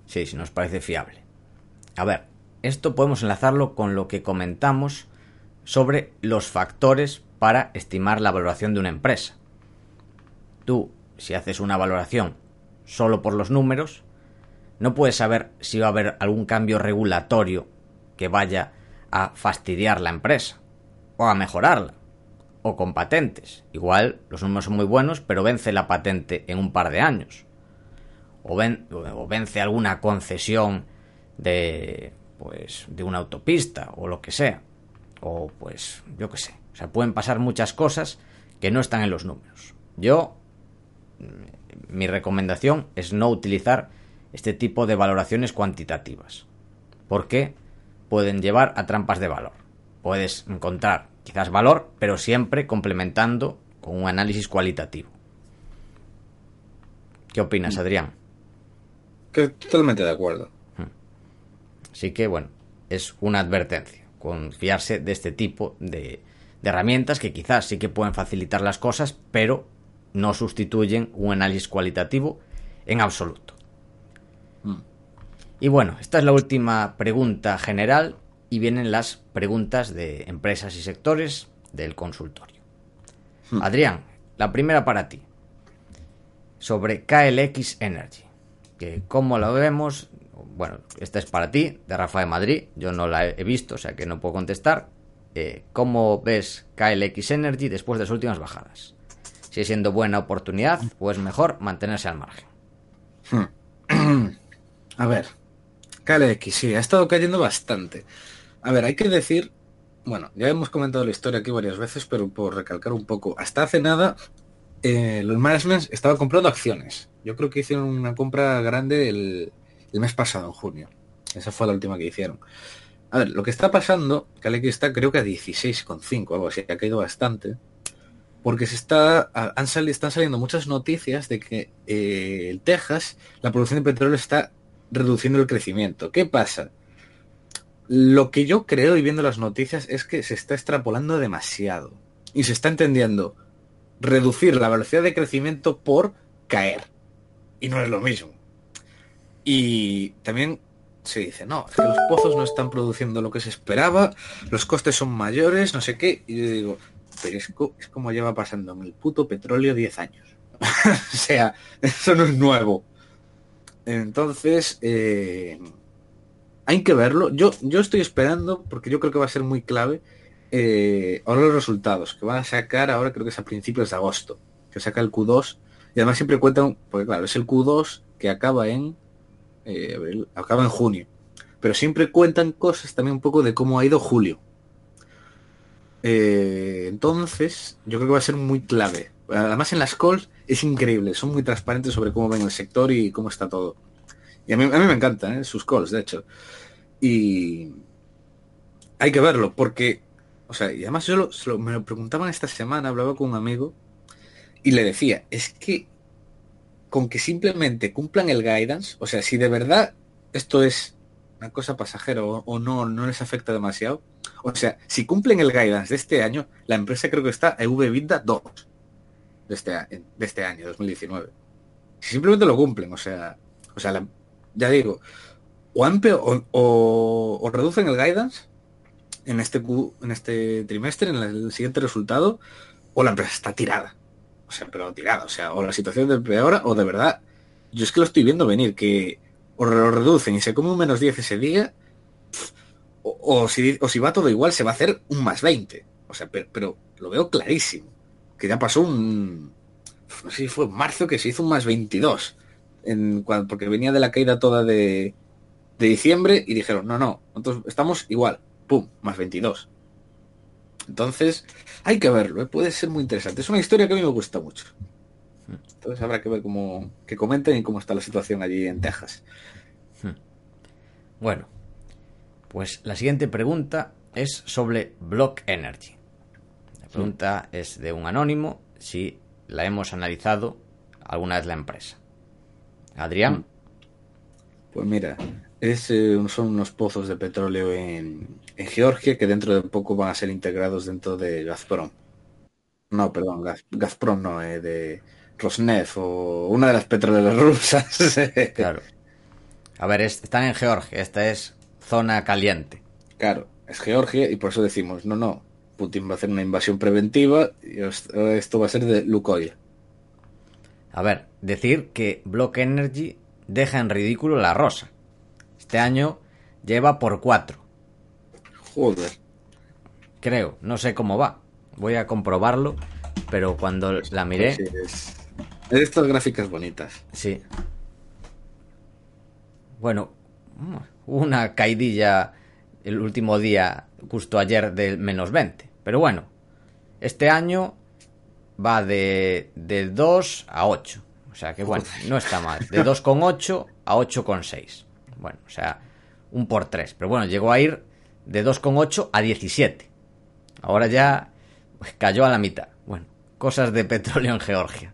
Sí, si nos parece fiable. A ver, esto podemos enlazarlo con lo que comentamos sobre los factores para estimar la valoración de una empresa. Tú, si haces una valoración solo por los números, no puedes saber si va a haber algún cambio regulatorio que vaya a fastidiar la empresa o a mejorarla o con patentes. Igual los números son muy buenos, pero vence la patente en un par de años. O, o vence alguna concesión de pues de una autopista o lo que sea. O pues yo qué sé. O sea, pueden pasar muchas cosas que no están en los números. Yo mi recomendación es no utilizar este tipo de valoraciones cuantitativas. Porque pueden llevar a trampas de valor. Puedes encontrar quizás valor, pero siempre complementando con un análisis cualitativo. ¿Qué opinas, mm. Adrián? totalmente de acuerdo. Hmm. Así que, bueno, es una advertencia. Confiarse de este tipo de, de herramientas que quizás sí que pueden facilitar las cosas, pero no sustituyen un análisis cualitativo en absoluto. Y bueno, esta es la última pregunta general y vienen las preguntas de empresas y sectores del consultorio. Hmm. Adrián, la primera para ti. Sobre KLX Energy. Que cómo la vemos, bueno, esta es para ti, de Rafa de Madrid. Yo no la he visto, o sea que no puedo contestar. Eh, ¿Cómo ves KLX Energy después de las últimas bajadas? ¿Sigue siendo buena oportunidad o es mejor mantenerse al margen? Hmm. *clears throat* A ver, KLX sí, ha estado cayendo bastante. A ver, hay que decir, bueno, ya hemos comentado la historia aquí varias veces, pero por recalcar un poco, hasta hace nada eh, los management estaban comprando acciones. Yo creo que hicieron una compra grande el, mes pasado, en junio. Esa fue la última que hicieron. A ver, lo que está pasando, que está creo que a 16,5, algo así, ha caído bastante. Porque se está, han están saliendo muchas noticias de que eh, el Texas, la producción de petróleo está reduciendo el crecimiento. ¿Qué pasa? Lo que yo creo y viendo las noticias es que se está extrapolando demasiado. Y se está entendiendo reducir la velocidad de crecimiento por caer. Y no es lo mismo. Y también se dice, no, es que los pozos no están produciendo lo que se esperaba, los costes son mayores, no sé qué. Y yo digo, pero es, como lleva pasando en el puto petróleo 10 años. *laughs* o sea, eso no es nuevo. Entonces, eh, hay que verlo. Yo, yo estoy esperando, porque yo creo que va a ser muy clave, eh, ahora los resultados, que van a sacar ahora creo que es a principios de agosto, que saca el Q2, y además siempre cuentan, porque claro, es el Q2 que acaba en, eh, acaba en junio, pero siempre cuentan cosas también un poco de cómo ha ido julio. Entonces, yo creo que va a ser muy clave. Además en las calls es increíble, son muy transparentes sobre cómo ven el sector y cómo está todo. Y a mí, a mí me encantan sus calls, de hecho. Y hay que verlo, porque, o sea, y además yo me lo preguntaban esta semana, hablaba con un amigo y le decía, es que con que simplemente cumplan el guidance, o sea, si de verdad esto es una cosa pasajera o, no, no les afecta demasiado, o sea, si cumplen el guidance de este año, la empresa creo que está EV 2 de este, de este año, 2019. Si simplemente lo cumplen, o sea, o sea, ya digo, o, o, reducen el guidance en este, en este trimestre, en el siguiente resultado, o la empresa está tirada. O sea, pero tirada. O sea, o la situación de peor o de verdad. Yo es que lo estoy viendo venir, que o lo reducen y se come un menos 10 ese día, o, si, o si va todo igual, se va a hacer un más 20. O sea, pero lo veo clarísimo. Que ya pasó un... No sé si fue en marzo que se hizo un más 22. En, porque venía de la caída toda de, de diciembre y dijeron, no, no, nosotros estamos igual, pum, más 22. Entonces, hay que verlo, ¿eh? puede ser muy interesante. Es una historia que a mí me gusta mucho. Entonces habrá que ver cómo que comenten y cómo está la situación allí en Texas. Hmm. Bueno, pues la siguiente pregunta es sobre Block Energy. Pregunta es de un anónimo si la hemos analizado alguna vez la empresa. Adrián. Hmm. Pues mira, es, eh, son unos pozos de petróleo en, Georgia que dentro de poco van a ser integrados dentro de Gazprom. No, perdón, Gazprom no, eh, de Rosneft o una de las petroleras *laughs* rusas. claro. A ver, están en Georgia, esta es zona caliente. Claro, es Georgia y por eso decimos, no, no, Putin va a hacer una invasión preventiva y esto va a ser de Lukoil. A ver, decir que Block Energy deja en ridículo la rosa. Este año lleva por cuatro. Joder. Creo, no sé cómo va. Voy a comprobarlo, pero cuando la miré... Sí, es... Estas gráficas bonitas. Sí. Bueno, una caidilla el último día, justo ayer, del menos 20. Pero bueno, este año va de, de 2 a 8. O sea que bueno, no está mal. De 2,8 a 8,6. Bueno, o sea, un por 3. Pero bueno, llegó a ir de 2,8 a 17. Ahora ya cayó a la mitad. Bueno, cosas de petróleo en Georgia.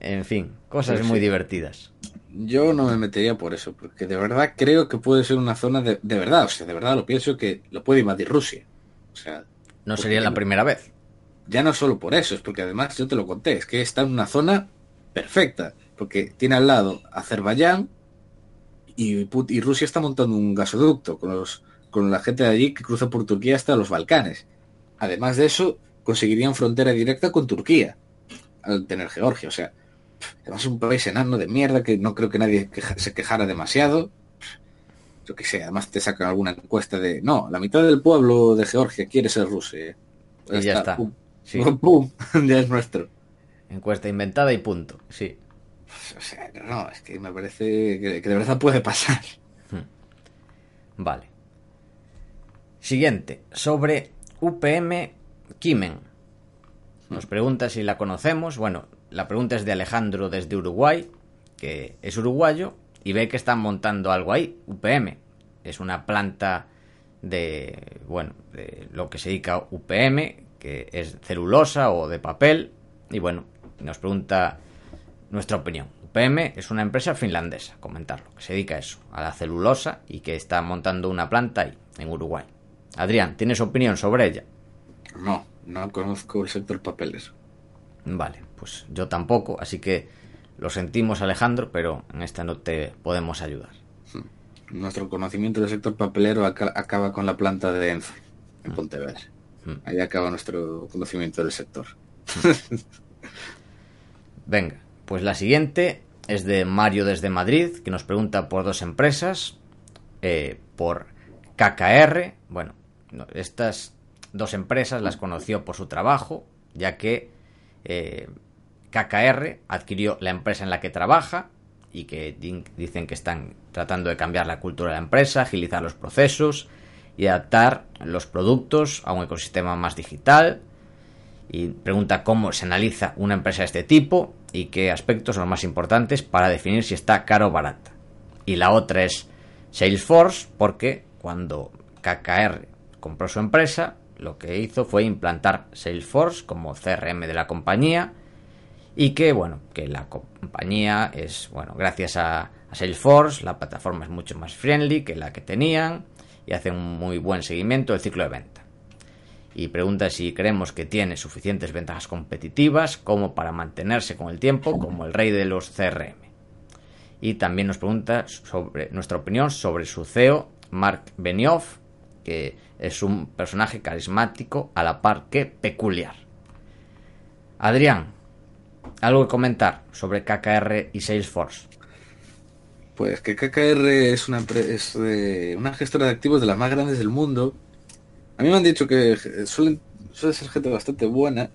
En fin, cosas muy divertidas. Yo no me metería por eso, porque de verdad creo que puede ser una zona de, de verdad, o sea, de verdad lo pienso que lo puede invadir Rusia. O sea, no sería la primera vez. Ya no solo por eso, es porque además yo te lo conté, es que está en una zona perfecta, porque tiene al lado Azerbaiyán y, y Rusia está montando un gasoducto con los con la gente de allí que cruza por Turquía hasta los Balcanes. Además de eso, conseguirían frontera directa con Turquía al tener Georgia. O sea, además es un país enano de mierda que no creo que nadie se quejara demasiado. Yo qué sé, además te sacan alguna encuesta de no, la mitad del pueblo de Georgia quiere ser Rusia. y ya está. Pum. *laughs* ya es nuestro. Encuesta inventada y punto, sí. O sea, no, es que me parece que, que de verdad puede pasar. Hmm. Vale. Siguiente, sobre UPM Kimen. Nos pregunta si la conocemos. Bueno, la pregunta es de Alejandro desde Uruguay, que es uruguayo, y ve que están montando algo ahí, UPM. Es una planta de, bueno, de lo que se dedica UPM, que es celulosa o de papel, y bueno, nos pregunta nuestra opinión. UPM es una empresa finlandesa, comentarlo, que se dedica a eso, a la celulosa y que está montando una planta ahí, en Uruguay. Adrián, ¿tienes opinión sobre ella? No, no conozco el sector papeles. Vale, pues yo tampoco, así que lo sentimos Alejandro, pero en esta no te podemos ayudar. Hmm. Nuestro conocimiento del sector papelero acaba con la planta de Enzo, en hmm. Pontevedra. Hmm. Ahí acaba nuestro conocimiento del sector. *laughs* Venga, pues la siguiente es de Mario desde Madrid, que nos pregunta por dos empresas, eh, por KKR, bueno, estas dos empresas las conoció por su trabajo, ya que eh, KKR adquirió la empresa en la que trabaja y que dicen que están tratando de cambiar la cultura de la empresa, agilizar los procesos y adaptar los productos a un ecosistema más digital. Y pregunta cómo se analiza una empresa de este tipo y qué aspectos son los más importantes para definir si está caro o barata. Y la otra es Salesforce, porque cuando KKR compró su empresa, lo que hizo fue implantar Salesforce como CRM de la compañía y que, bueno, que la compañía es, bueno, gracias a, Salesforce, la plataforma es mucho más friendly que la que tenían y hace un muy buen seguimiento del ciclo de venta. Y pregunta si creemos que tiene suficientes ventajas competitivas como para mantenerse con el tiempo como el rey de los CRM. Y también nos pregunta sobre nuestra opinión sobre su CEO, Mark Benioff, que es un personaje carismático a la par que peculiar. Adrián, ¿algo que comentar sobre KKR y Salesforce? Pues que KKR es una, es, una gestora de activos de las más grandes del mundo. A mí me han dicho que suelen, suele ser gente bastante buena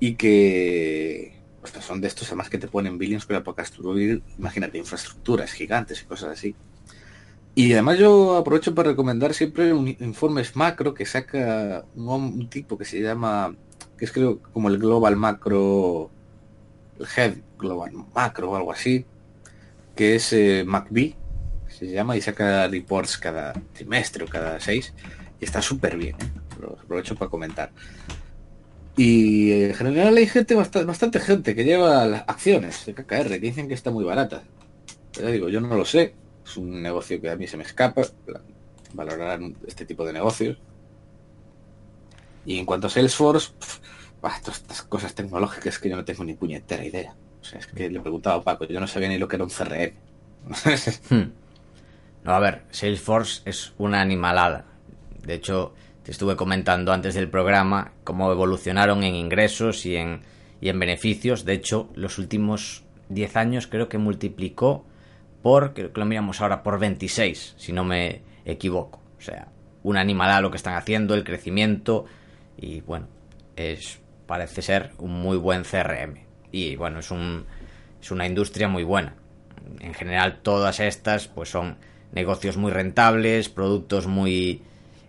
y que son de estos además que te ponen billions para construir, imagínate, infraestructuras gigantes y cosas así. Y además yo aprovecho para recomendar siempre un informes macro que saca un, tipo que se llama, que es creo como el Global Macro, Head Global Macro o algo así, que es eh, MacB, se llama, y saca reports cada trimestre o cada seis, y está súper bien, ¿eh? lo aprovecho para comentar. Y en general hay gente, bastante, bastante gente que lleva las acciones de KKR, que dicen que está muy barata. Pero digo, yo no lo sé, es un negocio que a mí se me escapa, valorar este tipo de negocios. Y en cuanto a Salesforce, estas cosas tecnológicas que yo no tengo ni puñetera idea. O sea, es que le he preguntado a Paco, yo no sabía ni lo que era un CRM. *laughs* Hmm. No, a ver, Salesforce es una animalada. De hecho, te estuve comentando antes del programa cómo evolucionaron en ingresos y en, y en beneficios. De hecho, los últimos 10 años creo que multiplicó por, creo que lo miramos ahora, por 26, si no me equivoco. O sea, una animalada lo que están haciendo, el crecimiento y bueno, es parece ser un muy buen CRM. Y bueno, es, un, es una industria muy buena. En general todas estas pues son negocios muy rentables, productos muy,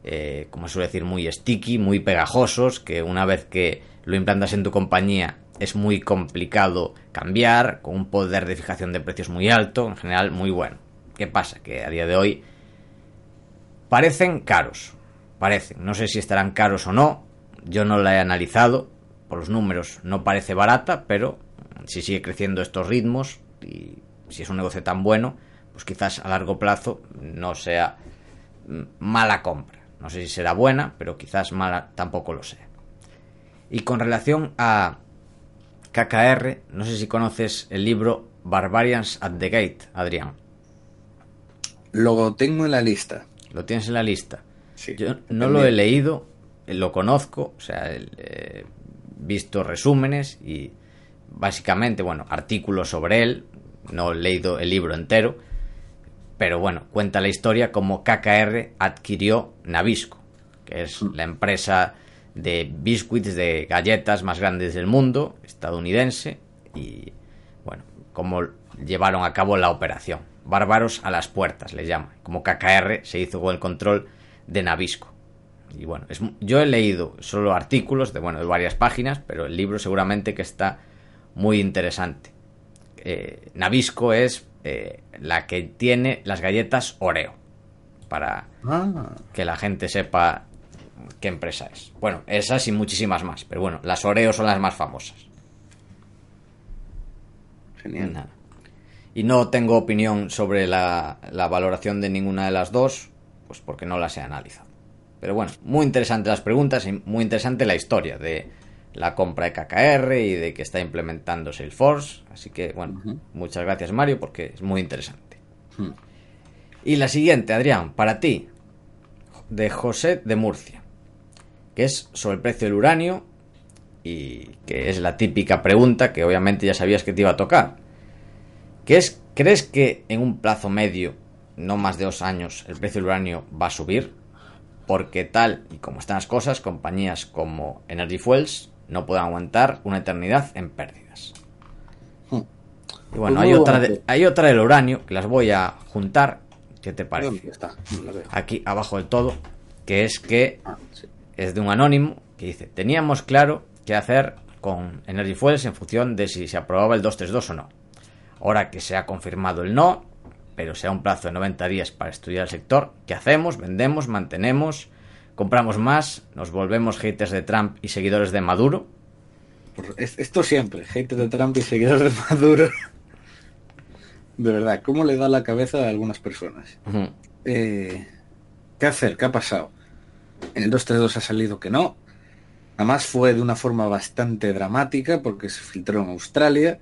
eh, como suele decir, muy sticky, muy pegajosos, que una vez que lo implantas en tu compañía es muy complicado cambiar, con un poder de fijación de precios muy alto, en general muy bueno. ¿Qué pasa? Que a día de hoy parecen caros, parecen, no sé si estarán caros o no, yo no la he analizado, por los números no parece barata, pero si sigue creciendo estos ritmos y si es un negocio tan bueno, pues quizás a largo plazo no sea mala compra. No sé si será buena, pero quizás mala tampoco lo sea. Y con relación a KKR, no sé si conoces el libro Barbarians at the Gate, Adrián. Lo tengo en la lista. Lo tienes en la lista. Yo no lo he leído, lo conozco, o sea, he visto resúmenes y básicamente, bueno, artículos sobre él, no he leído el libro entero, pero bueno, cuenta la historia como KKR adquirió Nabisco, que es mm. la empresa de biscuits, de galletas más grandes del mundo, estadounidense, y bueno, cómo llevaron a cabo la operación. Bárbaros a las puertas, le llama. Como KKR se hizo con el control de Nabisco. Y bueno, es, yo he leído solo artículos de, bueno, de varias páginas, pero el libro seguramente que está muy interesante. Eh, Nabisco es eh, la que tiene las galletas Oreo. Para ah. que la gente sepa qué empresa es. Bueno, esas y muchísimas más. Pero bueno, las Oreo son las más famosas. Genial. Y no tengo opinión sobre la, la valoración de ninguna de las dos, pues porque no las he analizado. Pero bueno, muy interesantes las preguntas y muy interesante la historia de la compra de KKR y de que está implementando Salesforce. Así que bueno, muchas gracias Mario porque es muy interesante. Hmm. Y la siguiente, Adrián, para ti, de José de Murcia, que es sobre el precio del uranio y que es la típica pregunta que obviamente ya sabías que te iba a tocar. Que es, ¿crees que en un plazo medio, no más de dos años, el precio del uranio va a subir? Porque tal y como están las cosas, compañías como Energy Fuels no pueden aguantar una eternidad en pérdidas. Hmm. Y bueno, hay otra, hay otra del uranio que las voy a juntar. ¿Qué te parece? Aquí abajo del todo, que es que ah, es de un anónimo que dice: Teníamos claro qué hacer con Energy Fuels en función de si se aprobaba el 232 o no. Ahora que se ha confirmado el no, pero sea un plazo de 90 días para estudiar el sector, ¿qué hacemos? ¿Vendemos? ¿Mantenemos? ¿Compramos más? ¿Nos volvemos haters de Trump y seguidores de Maduro? Esto siempre, haters de Trump y seguidores de Maduro. De verdad, ¿cómo le da la cabeza a algunas personas? Eh, ¿Qué hacer? ¿Qué ha pasado? En el 232 ha salido que no. Además fue de una forma bastante dramática porque se filtró en Australia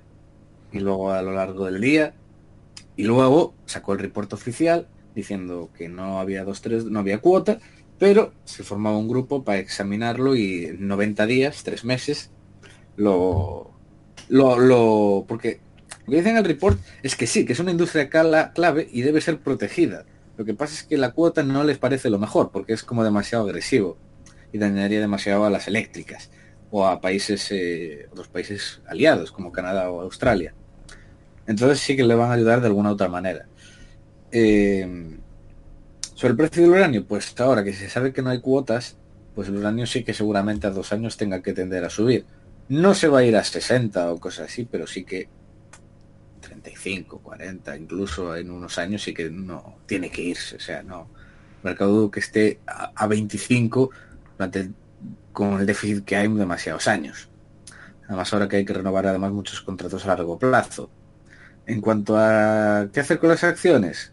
y luego a lo largo del día y luego sacó el reporte oficial diciendo que no había dos, tres, no había cuota, pero se formaba un grupo para examinarlo y en 90 días, tres meses, lo, lo, lo, porque lo que dicen en el report es que sí, que es una industria clave y debe ser protegida. Lo que pasa es que la cuota no les parece lo mejor, porque es como demasiado agresivo y dañaría demasiado a las eléctricas o a países, eh, otros países aliados como Canadá o Australia. Entonces sí que le van a ayudar de alguna otra manera. Eh, sobre el precio del uranio, pues ahora que se sabe que no hay cuotas, pues el uranio sí que seguramente a dos años tenga que tender a subir. No se va a ir a 60 o cosas así, pero sí que 35, 40, incluso en unos años sí que no tiene que irse. O sea, no. Mercado que esté a, 25 con el déficit que hay demasiados años. Además ahora que hay que renovar además muchos contratos a largo plazo. En cuanto a qué hacer con las acciones,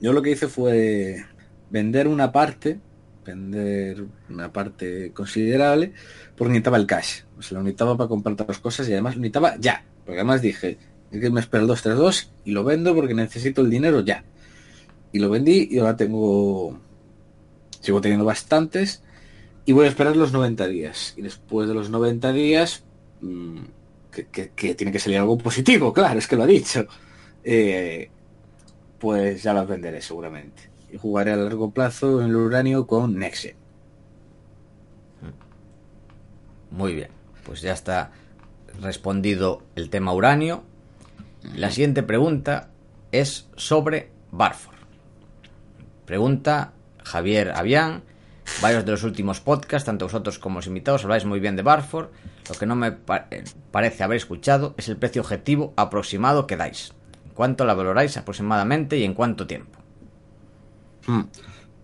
yo lo que hice fue vender una parte, vender una parte considerable, porque necesitaba el cash. O sea, lo necesitaba para comprar otras cosas y además lo necesitaba ya. Porque además dije, es que me espero el 232 y lo vendo porque necesito el dinero ya. Y lo vendí y ahora tengo sigo teniendo bastantes y voy a esperar los 90 días. Y después de los 90 días, mm, que, tiene que salir algo positivo, claro, es que lo ha dicho, eh, pues ya los venderé seguramente. Y jugaré a largo plazo en el uranio con Nexe. Muy bien, pues ya está respondido el tema uranio. La siguiente pregunta es sobre Barford. Pregunta Javier Avián. Varios de los últimos podcasts, tanto vosotros como los invitados, habláis muy bien de Barford. Lo que no me eh, parece haber escuchado es el precio objetivo aproximado que dais. ¿Cuánto la valoráis aproximadamente y en cuánto tiempo? Hmm.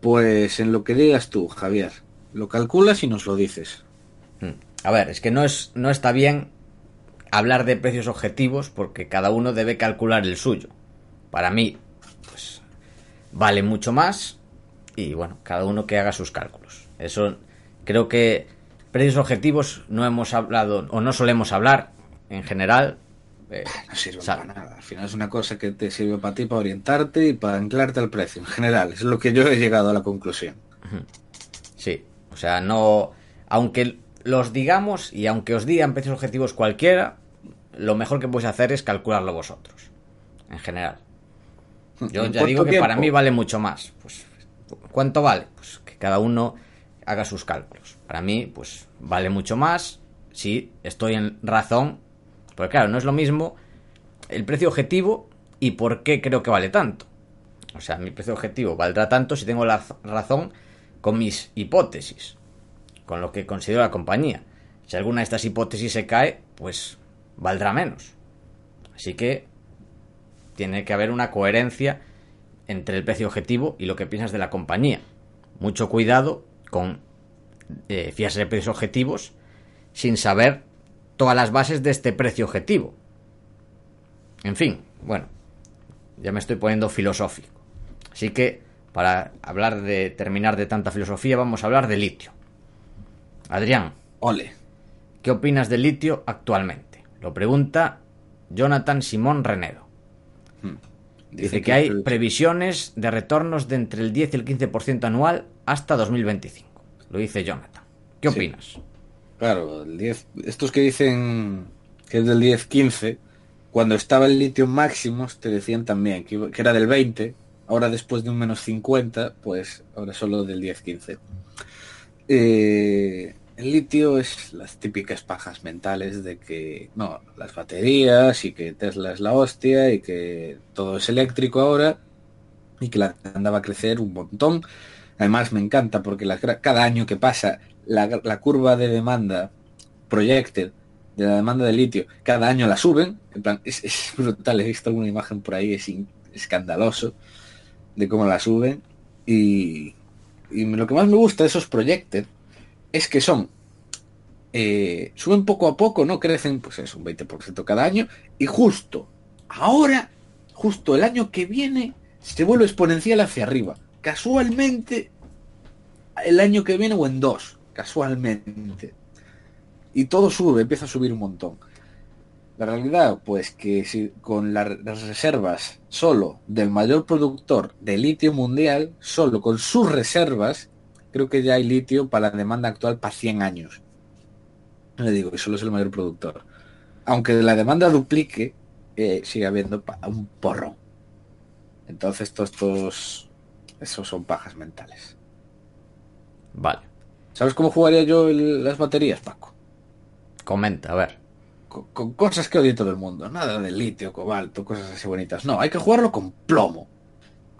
Pues en lo que digas tú, Javier. Lo calculas y nos lo dices. Hmm. A ver, es que no, es, no está bien hablar de precios objetivos porque cada uno debe calcular el suyo. Para mí, pues vale mucho más y bueno, cada uno que haga sus cálculos. Eso creo que precios objetivos no hemos hablado o no solemos hablar en general. Eh, no sirve para nada. Al final es una cosa que te sirve para ti, para orientarte y para anclarte al precio. En general, es lo que yo he llegado a la conclusión. Sí, o sea, no. Aunque los digamos y aunque os digan precios objetivos cualquiera, lo mejor que podéis hacer es calcularlo vosotros. En general. Yo ya digo que para mí vale mucho más. Pues ¿Cuánto vale? Pues que cada uno haga sus cálculos. Para mí, pues vale mucho más si estoy en razón. Porque claro, no es lo mismo el precio objetivo y por qué creo que vale tanto. O sea, mi precio objetivo valdrá tanto si tengo la razón con mis hipótesis, con lo que considero la compañía. Si alguna de estas hipótesis se cae, pues valdrá menos. Así que tiene que haber una coherencia entre el precio objetivo y lo que piensas de la compañía. Mucho cuidado con eh, fiarse de precios objetivos sin saber todas las bases de este precio objetivo. En fin, bueno, ya me estoy poniendo filosófico. Así que, para hablar de terminar de tanta filosofía, vamos a hablar de litio. Adrián. Ole. ¿Qué opinas del litio actualmente? Lo pregunta Jonathan Simón Renedo. Hmm. Dice, que, hay previsiones de retornos de entre el 10 y el 15% anual hasta 2025. Lo dice Jonathan. ¿Qué opinas? Claro, el 10, estos que dicen que es del 10-15, cuando estaba el litio máximo te decían también que, era del 20, ahora después de un menos 50, pues ahora solo del 10-15. Eh, el litio es las típicas pajas mentales de que no, las baterías y que Tesla es la hostia y que todo es eléctrico ahora y que la demanda va a crecer un montón. Además me encanta porque cada año que pasa la, curva de demanda projected de la demanda de litio, cada año la suben. En plan, es, brutal. He visto alguna imagen por ahí, es escandaloso de cómo la suben. Y, lo que más me gusta de esos projected es que son eh, suben poco a poco, ¿no? Crecen, pues es un 20% cada año. Y justo ahora, justo el año que viene, se vuelve exponencial hacia arriba. Casualmente, el año que viene o en dos, casualmente. Y todo sube, empieza a subir un montón. La realidad, pues que si con las reservas solo del mayor productor de litio mundial, solo con sus reservas, creo que ya hay litio para la demanda actual para 100 años. No le digo que solo es el mayor productor. Aunque la demanda duplique, eh, sigue habiendo un porro. Entonces todos estos... Esos son pajas mentales. Vale. ¿Sabes cómo jugaría yo las baterías, Paco? Comenta, a ver. Con, cosas que odia todo el mundo. Nada de litio, cobalto, cosas así bonitas. No, hay que jugarlo con plomo.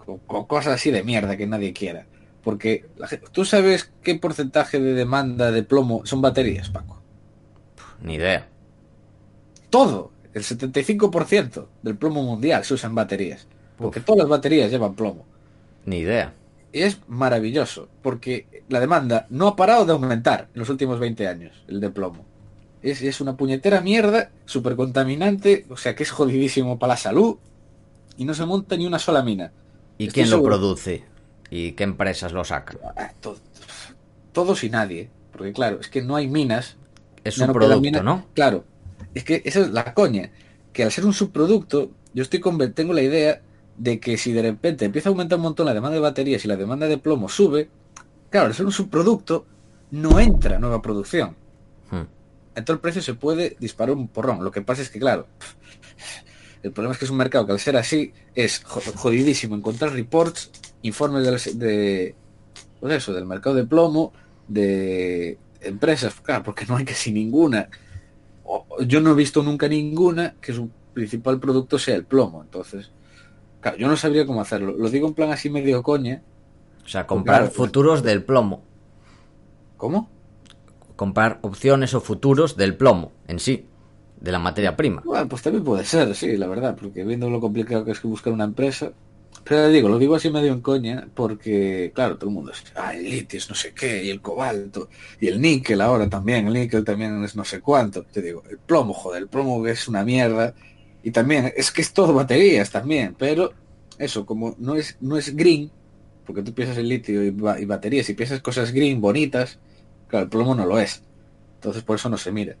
con cosas así de mierda que nadie quiera. Porque tú sabes qué porcentaje de demanda de plomo son baterías, Paco. Ni idea. Todo, el 75% del plomo mundial se usa en baterías. Porque todas las baterías llevan plomo. Ni idea. Es maravilloso, porque la demanda no ha parado de aumentar en los últimos 20 años, el de plomo. Es, es una puñetera mierda, súper contaminante, o sea que es jodidísimo para la salud, y no se monta ni una sola mina. ¿Y quién lo produce? ¿Y qué empresas lo sacan? Ah, todos y nadie. Porque claro, es que no hay minas. Es un producto, ¿no? Claro. Es que esa es la coña. Que al ser un subproducto, yo estoy tengo la idea de que si de repente empieza a aumentar un montón la demanda de baterías y la demanda de plomo sube, claro, al ser un subproducto, no entra nueva producción. Hmm. Entonces el precio se puede disparar un porrón. Lo que pasa es que, claro, *laughs* el problema es que es un mercado que al ser así es jodidísimo encontrar reports, informes de, de pues eso, del mercado de plomo, de empresas, claro, porque no hay casi ninguna. Yo no he visto nunca ninguna que su principal producto sea el plomo. Entonces, claro, yo no sabría cómo hacerlo. Lo digo en plan así medio coña. O sea, comprar futuros del plomo. ¿Cómo? Comprar opciones o futuros del plomo en sí de la materia prima. Bueno, pues también puede ser, sí, la verdad, porque viendo lo complicado que es que buscar una empresa. Pero digo, lo digo así medio en coña, porque, claro, todo el mundo es, ah, el litio es no sé qué, y el cobalto, y el níquel ahora también, el níquel también es no sé cuánto. Te digo, el plomo, joder, el plomo es una mierda. Y también, es que es todo baterías también, pero eso, como no es, no es green, porque tú piensas en litio y, y baterías y piensas cosas green, bonitas, claro, el plomo no lo es. Entonces por eso no se mira.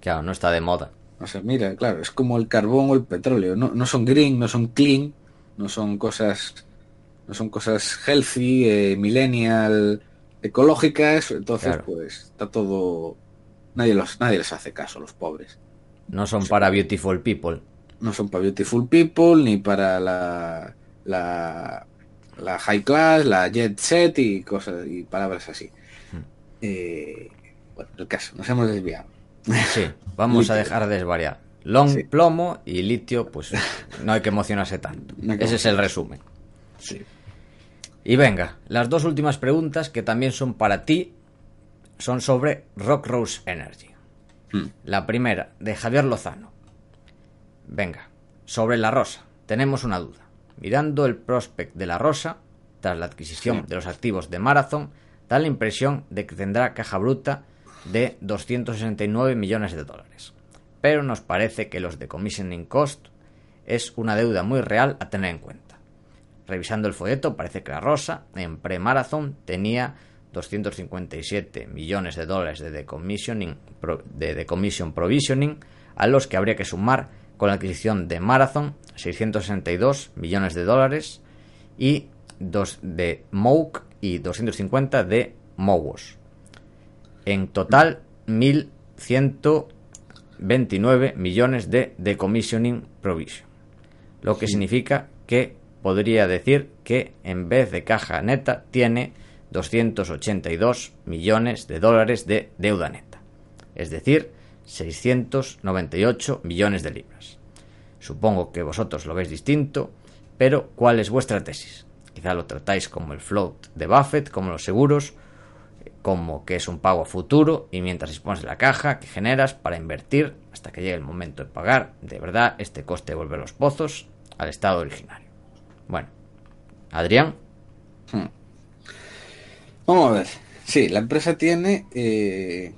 Claro, no está de moda. O sea, mira, claro, es como el carbón o el petróleo. No, no son green, no son clean, no son cosas, no son cosas healthy, eh, millennial, ecológicas. Entonces, pues está todo. Nadie los, nadie les hace caso, los pobres. No son para beautiful people. No son para beautiful people ni para la, la, la high class, la jet set y cosas y palabras así. Hmm. Eh, bueno, el caso, nos hemos desviado. Sí, vamos a dejar de desvariar. Long, plomo y litio, pues *laughs* no hay que emocionarse tanto. Ese es el resumen. Sí. Y venga, las dos últimas preguntas que también son para ti son sobre Rock Rose Energy. Hmm. La primera, de Javier Lozano. Venga, sobre la rosa, tenemos una duda. Mirando el prospect de la rosa, tras la adquisición de los activos de Marathon, da la impresión de que tendrá caja bruta de 269 millones de dólares. Pero nos parece que los de commissioning cost es una deuda muy real a tener en cuenta. Revisando el folleto parece que la Rosa en pre-marathon tenía 257 millones de dólares de decommissioning, de decommission provisioning a los que habría que sumar con la adquisición de Marathon 662 millones de dólares y dos de Mouk y 250 de Mowos. En total, 1.129 millones de decommissioning provision. Lo que significa que podría decir que en vez de caja neta tiene 282 millones de dólares de deuda neta. Es decir, 698 millones de libras. Supongo que vosotros lo veis distinto, pero ¿cuál es vuestra tesis? Quizá lo tratáis como el float de Buffett, como los seguros, como que es un pago a futuro y mientras dispones de la caja que generas para invertir hasta que llegue el momento de pagar de verdad este coste de volver los pozos al estado originario. Bueno, Adrián. Hmm. Vamos a ver. Sí, la empresa tiene, eh,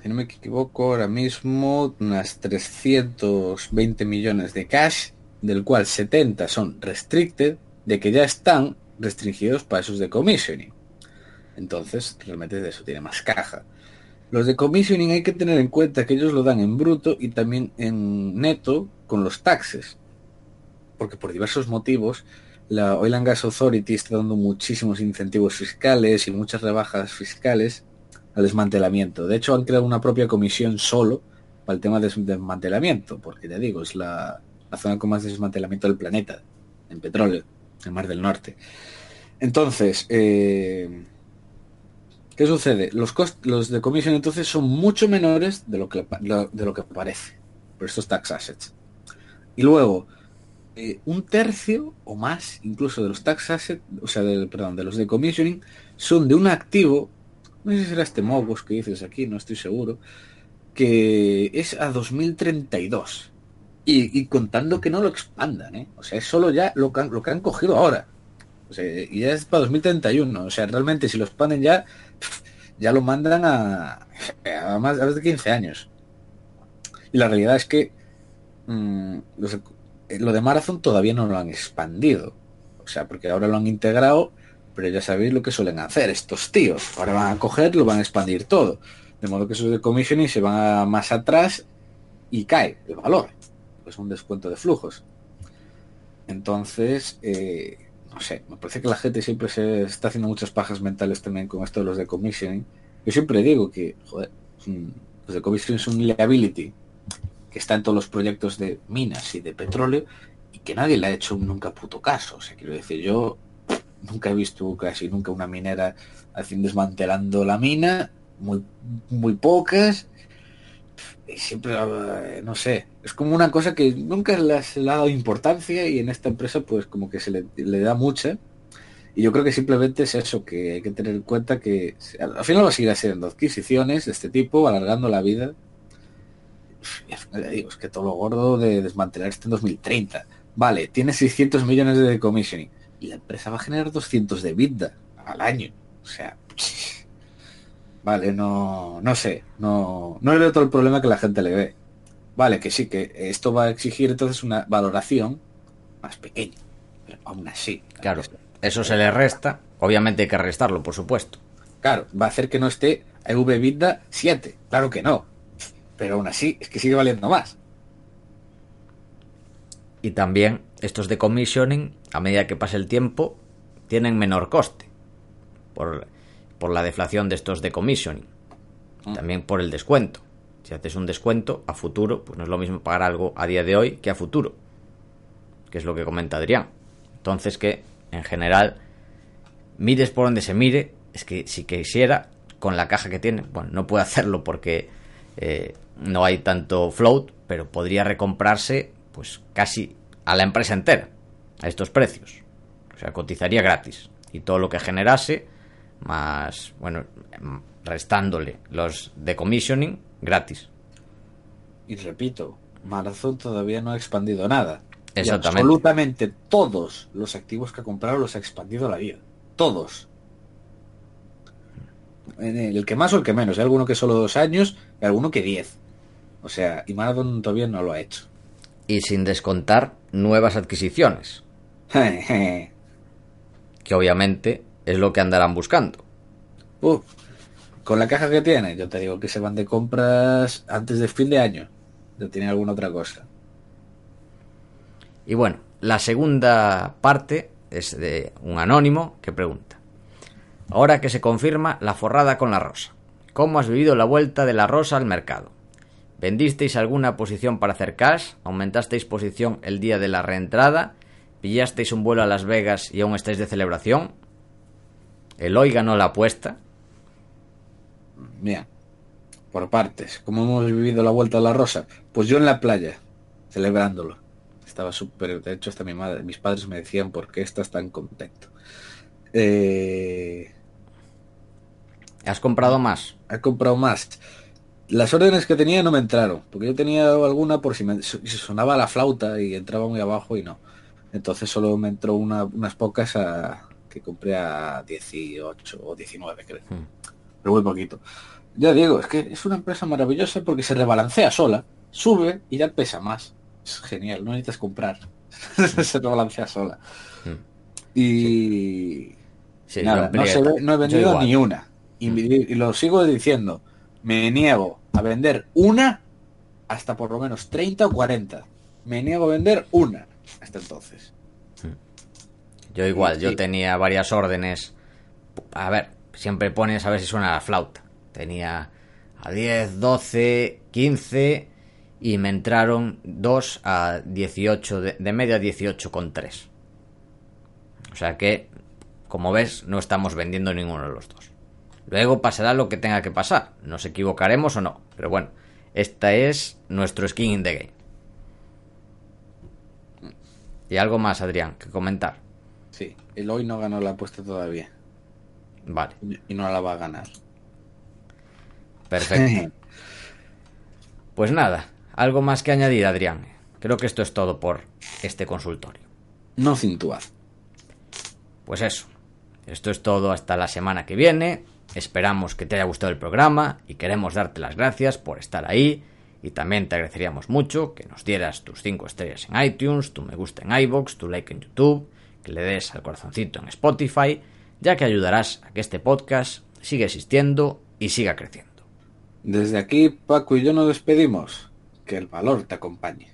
si no me equivoco, ahora mismo unas 320 millones de cash, del cual 70 son restricted, de que ya están restringidos para esos de commissioning. Entonces, realmente de eso tiene más caja. Los de commissioning hay que tener en cuenta que ellos lo dan en bruto y también en neto con los taxes. Porque por diversos motivos la Oil and Gas Authority está dando muchísimos incentivos fiscales y muchas rebajas fiscales al desmantelamiento. De hecho, han creado una propia comisión solo para el tema de desmantelamiento, porque ya digo, es la, zona con más desmantelamiento del planeta, en petróleo, el Mar del Norte. Entonces, eh, ¿Qué sucede? Los, los de comisión entonces son mucho menores de lo que, de lo que parece por estos tax assets. Y luego, eh, un tercio o más incluso de los tax assets, o sea, perdón, de los de commissioning, son de un activo, no sé si será este Mobos que dices aquí, no estoy seguro, que es a 2032. Y, contando que no lo expandan, ¿eh? O sea, es solo ya lo que lo que han cogido ahora y ya es para 2031. O sea, realmente si los ponen ya, ya lo mandan a, a, más, de 15 años. Y la realidad es que mm, lo de Marathon todavía no lo han expandido. O sea, porque ahora lo han integrado, pero ya sabéis lo que suelen hacer estos tíos. Ahora van a coger, lo van a expandir todo. De modo que esos de commissioning se van más atrás y cae el valor. Es un descuento de flujos. Entonces, eh, no sé, me parece que la gente siempre se está haciendo muchas pajas mentales también con esto de los de commissioning. Yo siempre digo que, joder, los de commissioning son un liability que está en todos los proyectos de minas y de petróleo y que nadie le ha hecho nunca puto caso. O sea, quiero decir, yo nunca he visto casi nunca una minera haciendo desmantelando la mina, muy, muy pocas, y siempre, eh, no sé, es como una cosa que nunca le, ha dado importancia y en esta empresa pues como que se le, da mucha. Y yo creo que simplemente es eso, que hay que tener en cuenta que al final va a seguir haciendo adquisiciones de este tipo, alargando la vida. Digo, es que todo lo gordo de desmantelar este en 2030. Vale, tiene 600 millones de commissioning y la empresa va a generar 200 de vida al año. O sea, vale, no, no sé, no, no le veo todo el problema que la gente le ve. Vale, que sí, que esto va a exigir entonces una valoración más pequeña, pero aún así. Claro, eso se le resta, obviamente hay que restarlo, por supuesto. Claro, va a hacer que no esté EV vida 7, claro que no, pero aún así es que sigue valiendo más. Y también estos de commissioning, a medida que pase el tiempo, tienen menor coste. Por, por la deflación de estos de commissioning. Mm. También por el descuento. Si haces un descuento a futuro, pues no es lo mismo pagar algo a día de hoy que a futuro. Que es lo que comenta Adrián. Entonces que, en general, mires por donde se mire, es que si quisiera, con la caja que tiene, bueno, no puede hacerlo porque eh, no hay tanto float, pero podría recomprarse pues casi a la empresa entera, a estos precios. O sea, cotizaría gratis. Y todo lo que generase más, bueno, restándole los de commissioning gratis. Y repito, Marathon todavía no ha expandido nada. Exactamente. absolutamente todos los activos que ha comprado los ha expandido la vida. Todos. El que más o el que menos. Hay alguno que solo dos años y alguno que diez. O sea, y Marathon todavía no lo ha hecho. Y sin descontar nuevas adquisiciones. *laughs* que obviamente es lo que andarán buscando. con la caja que tiene, yo te digo que se van de compras antes del fin de año. Ya tiene alguna otra cosa. Y bueno, la segunda parte es de un anónimo que pregunta. Ahora que se confirma la forrada con la rosa, ¿cómo has vivido la vuelta de la rosa al mercado? ¿Vendisteis alguna posición para hacer cash? ¿Aumentasteis posición el día de la reentrada? ¿Pillasteis un vuelo a Las Vegas y aún estáis de celebración? Eloy ganó la apuesta. Mira, por partes. ¿Cómo hemos vivido la vuelta a la rosa? Pues yo en la playa, celebrándolo. Estaba súper. De hecho, hasta mi madre, mis padres me decían por qué estás tan contento. Eh... ¿Has comprado más? He comprado más. Las órdenes que tenía no me entraron, porque yo tenía alguna por si, me, sonaba la flauta y entraba muy abajo y no. Entonces solo me entró unas pocas a, que compré a 18 o 19, creo. Hmm. Pero muy poquito. Ya digo, es que es una empresa maravillosa porque se rebalancea sola, sube y ya pesa más. Es genial, no necesitas comprar. *laughs* se rebalancea sola. Hmm. Y... nada, no, he vendido ni una. Hmm. y lo sigo diciendo. Me niego a vender una hasta por lo menos 30 o 40. Me niego a vender una hasta entonces. Yo igual, yo tenía varias órdenes. A ver, siempre pones a ver si suena la flauta. Tenía a 10, 12, 15 y me entraron dos a 18, de, de media 18,3. O sea que, como ves, no estamos vendiendo ninguno de los dos. Luego pasará lo que tenga que pasar. Nos equivocaremos o no. Pero bueno, esta es nuestro skin in the game. Y algo más, Adrián, que comentar. Sí, el hoy no ganó la apuesta todavía. Vale. Y no la va a ganar. Perfecto. *laughs* pues nada, algo más que añadir, Adrián. Creo que esto es todo por este consultorio. No cintuad. Pues eso. Esto es todo hasta la semana que viene. Esperamos que te haya gustado el programa y queremos darte las gracias por estar ahí. Y también te agradeceríamos mucho que nos dieras tus 5 estrellas en iTunes, tu me gusta en iBox, tu like en YouTube que le des al corazoncito en Spotify, ya que ayudarás a que este podcast siga existiendo y siga creciendo. Desde aquí, Paco y yo nos despedimos. Que el valor te acompañe.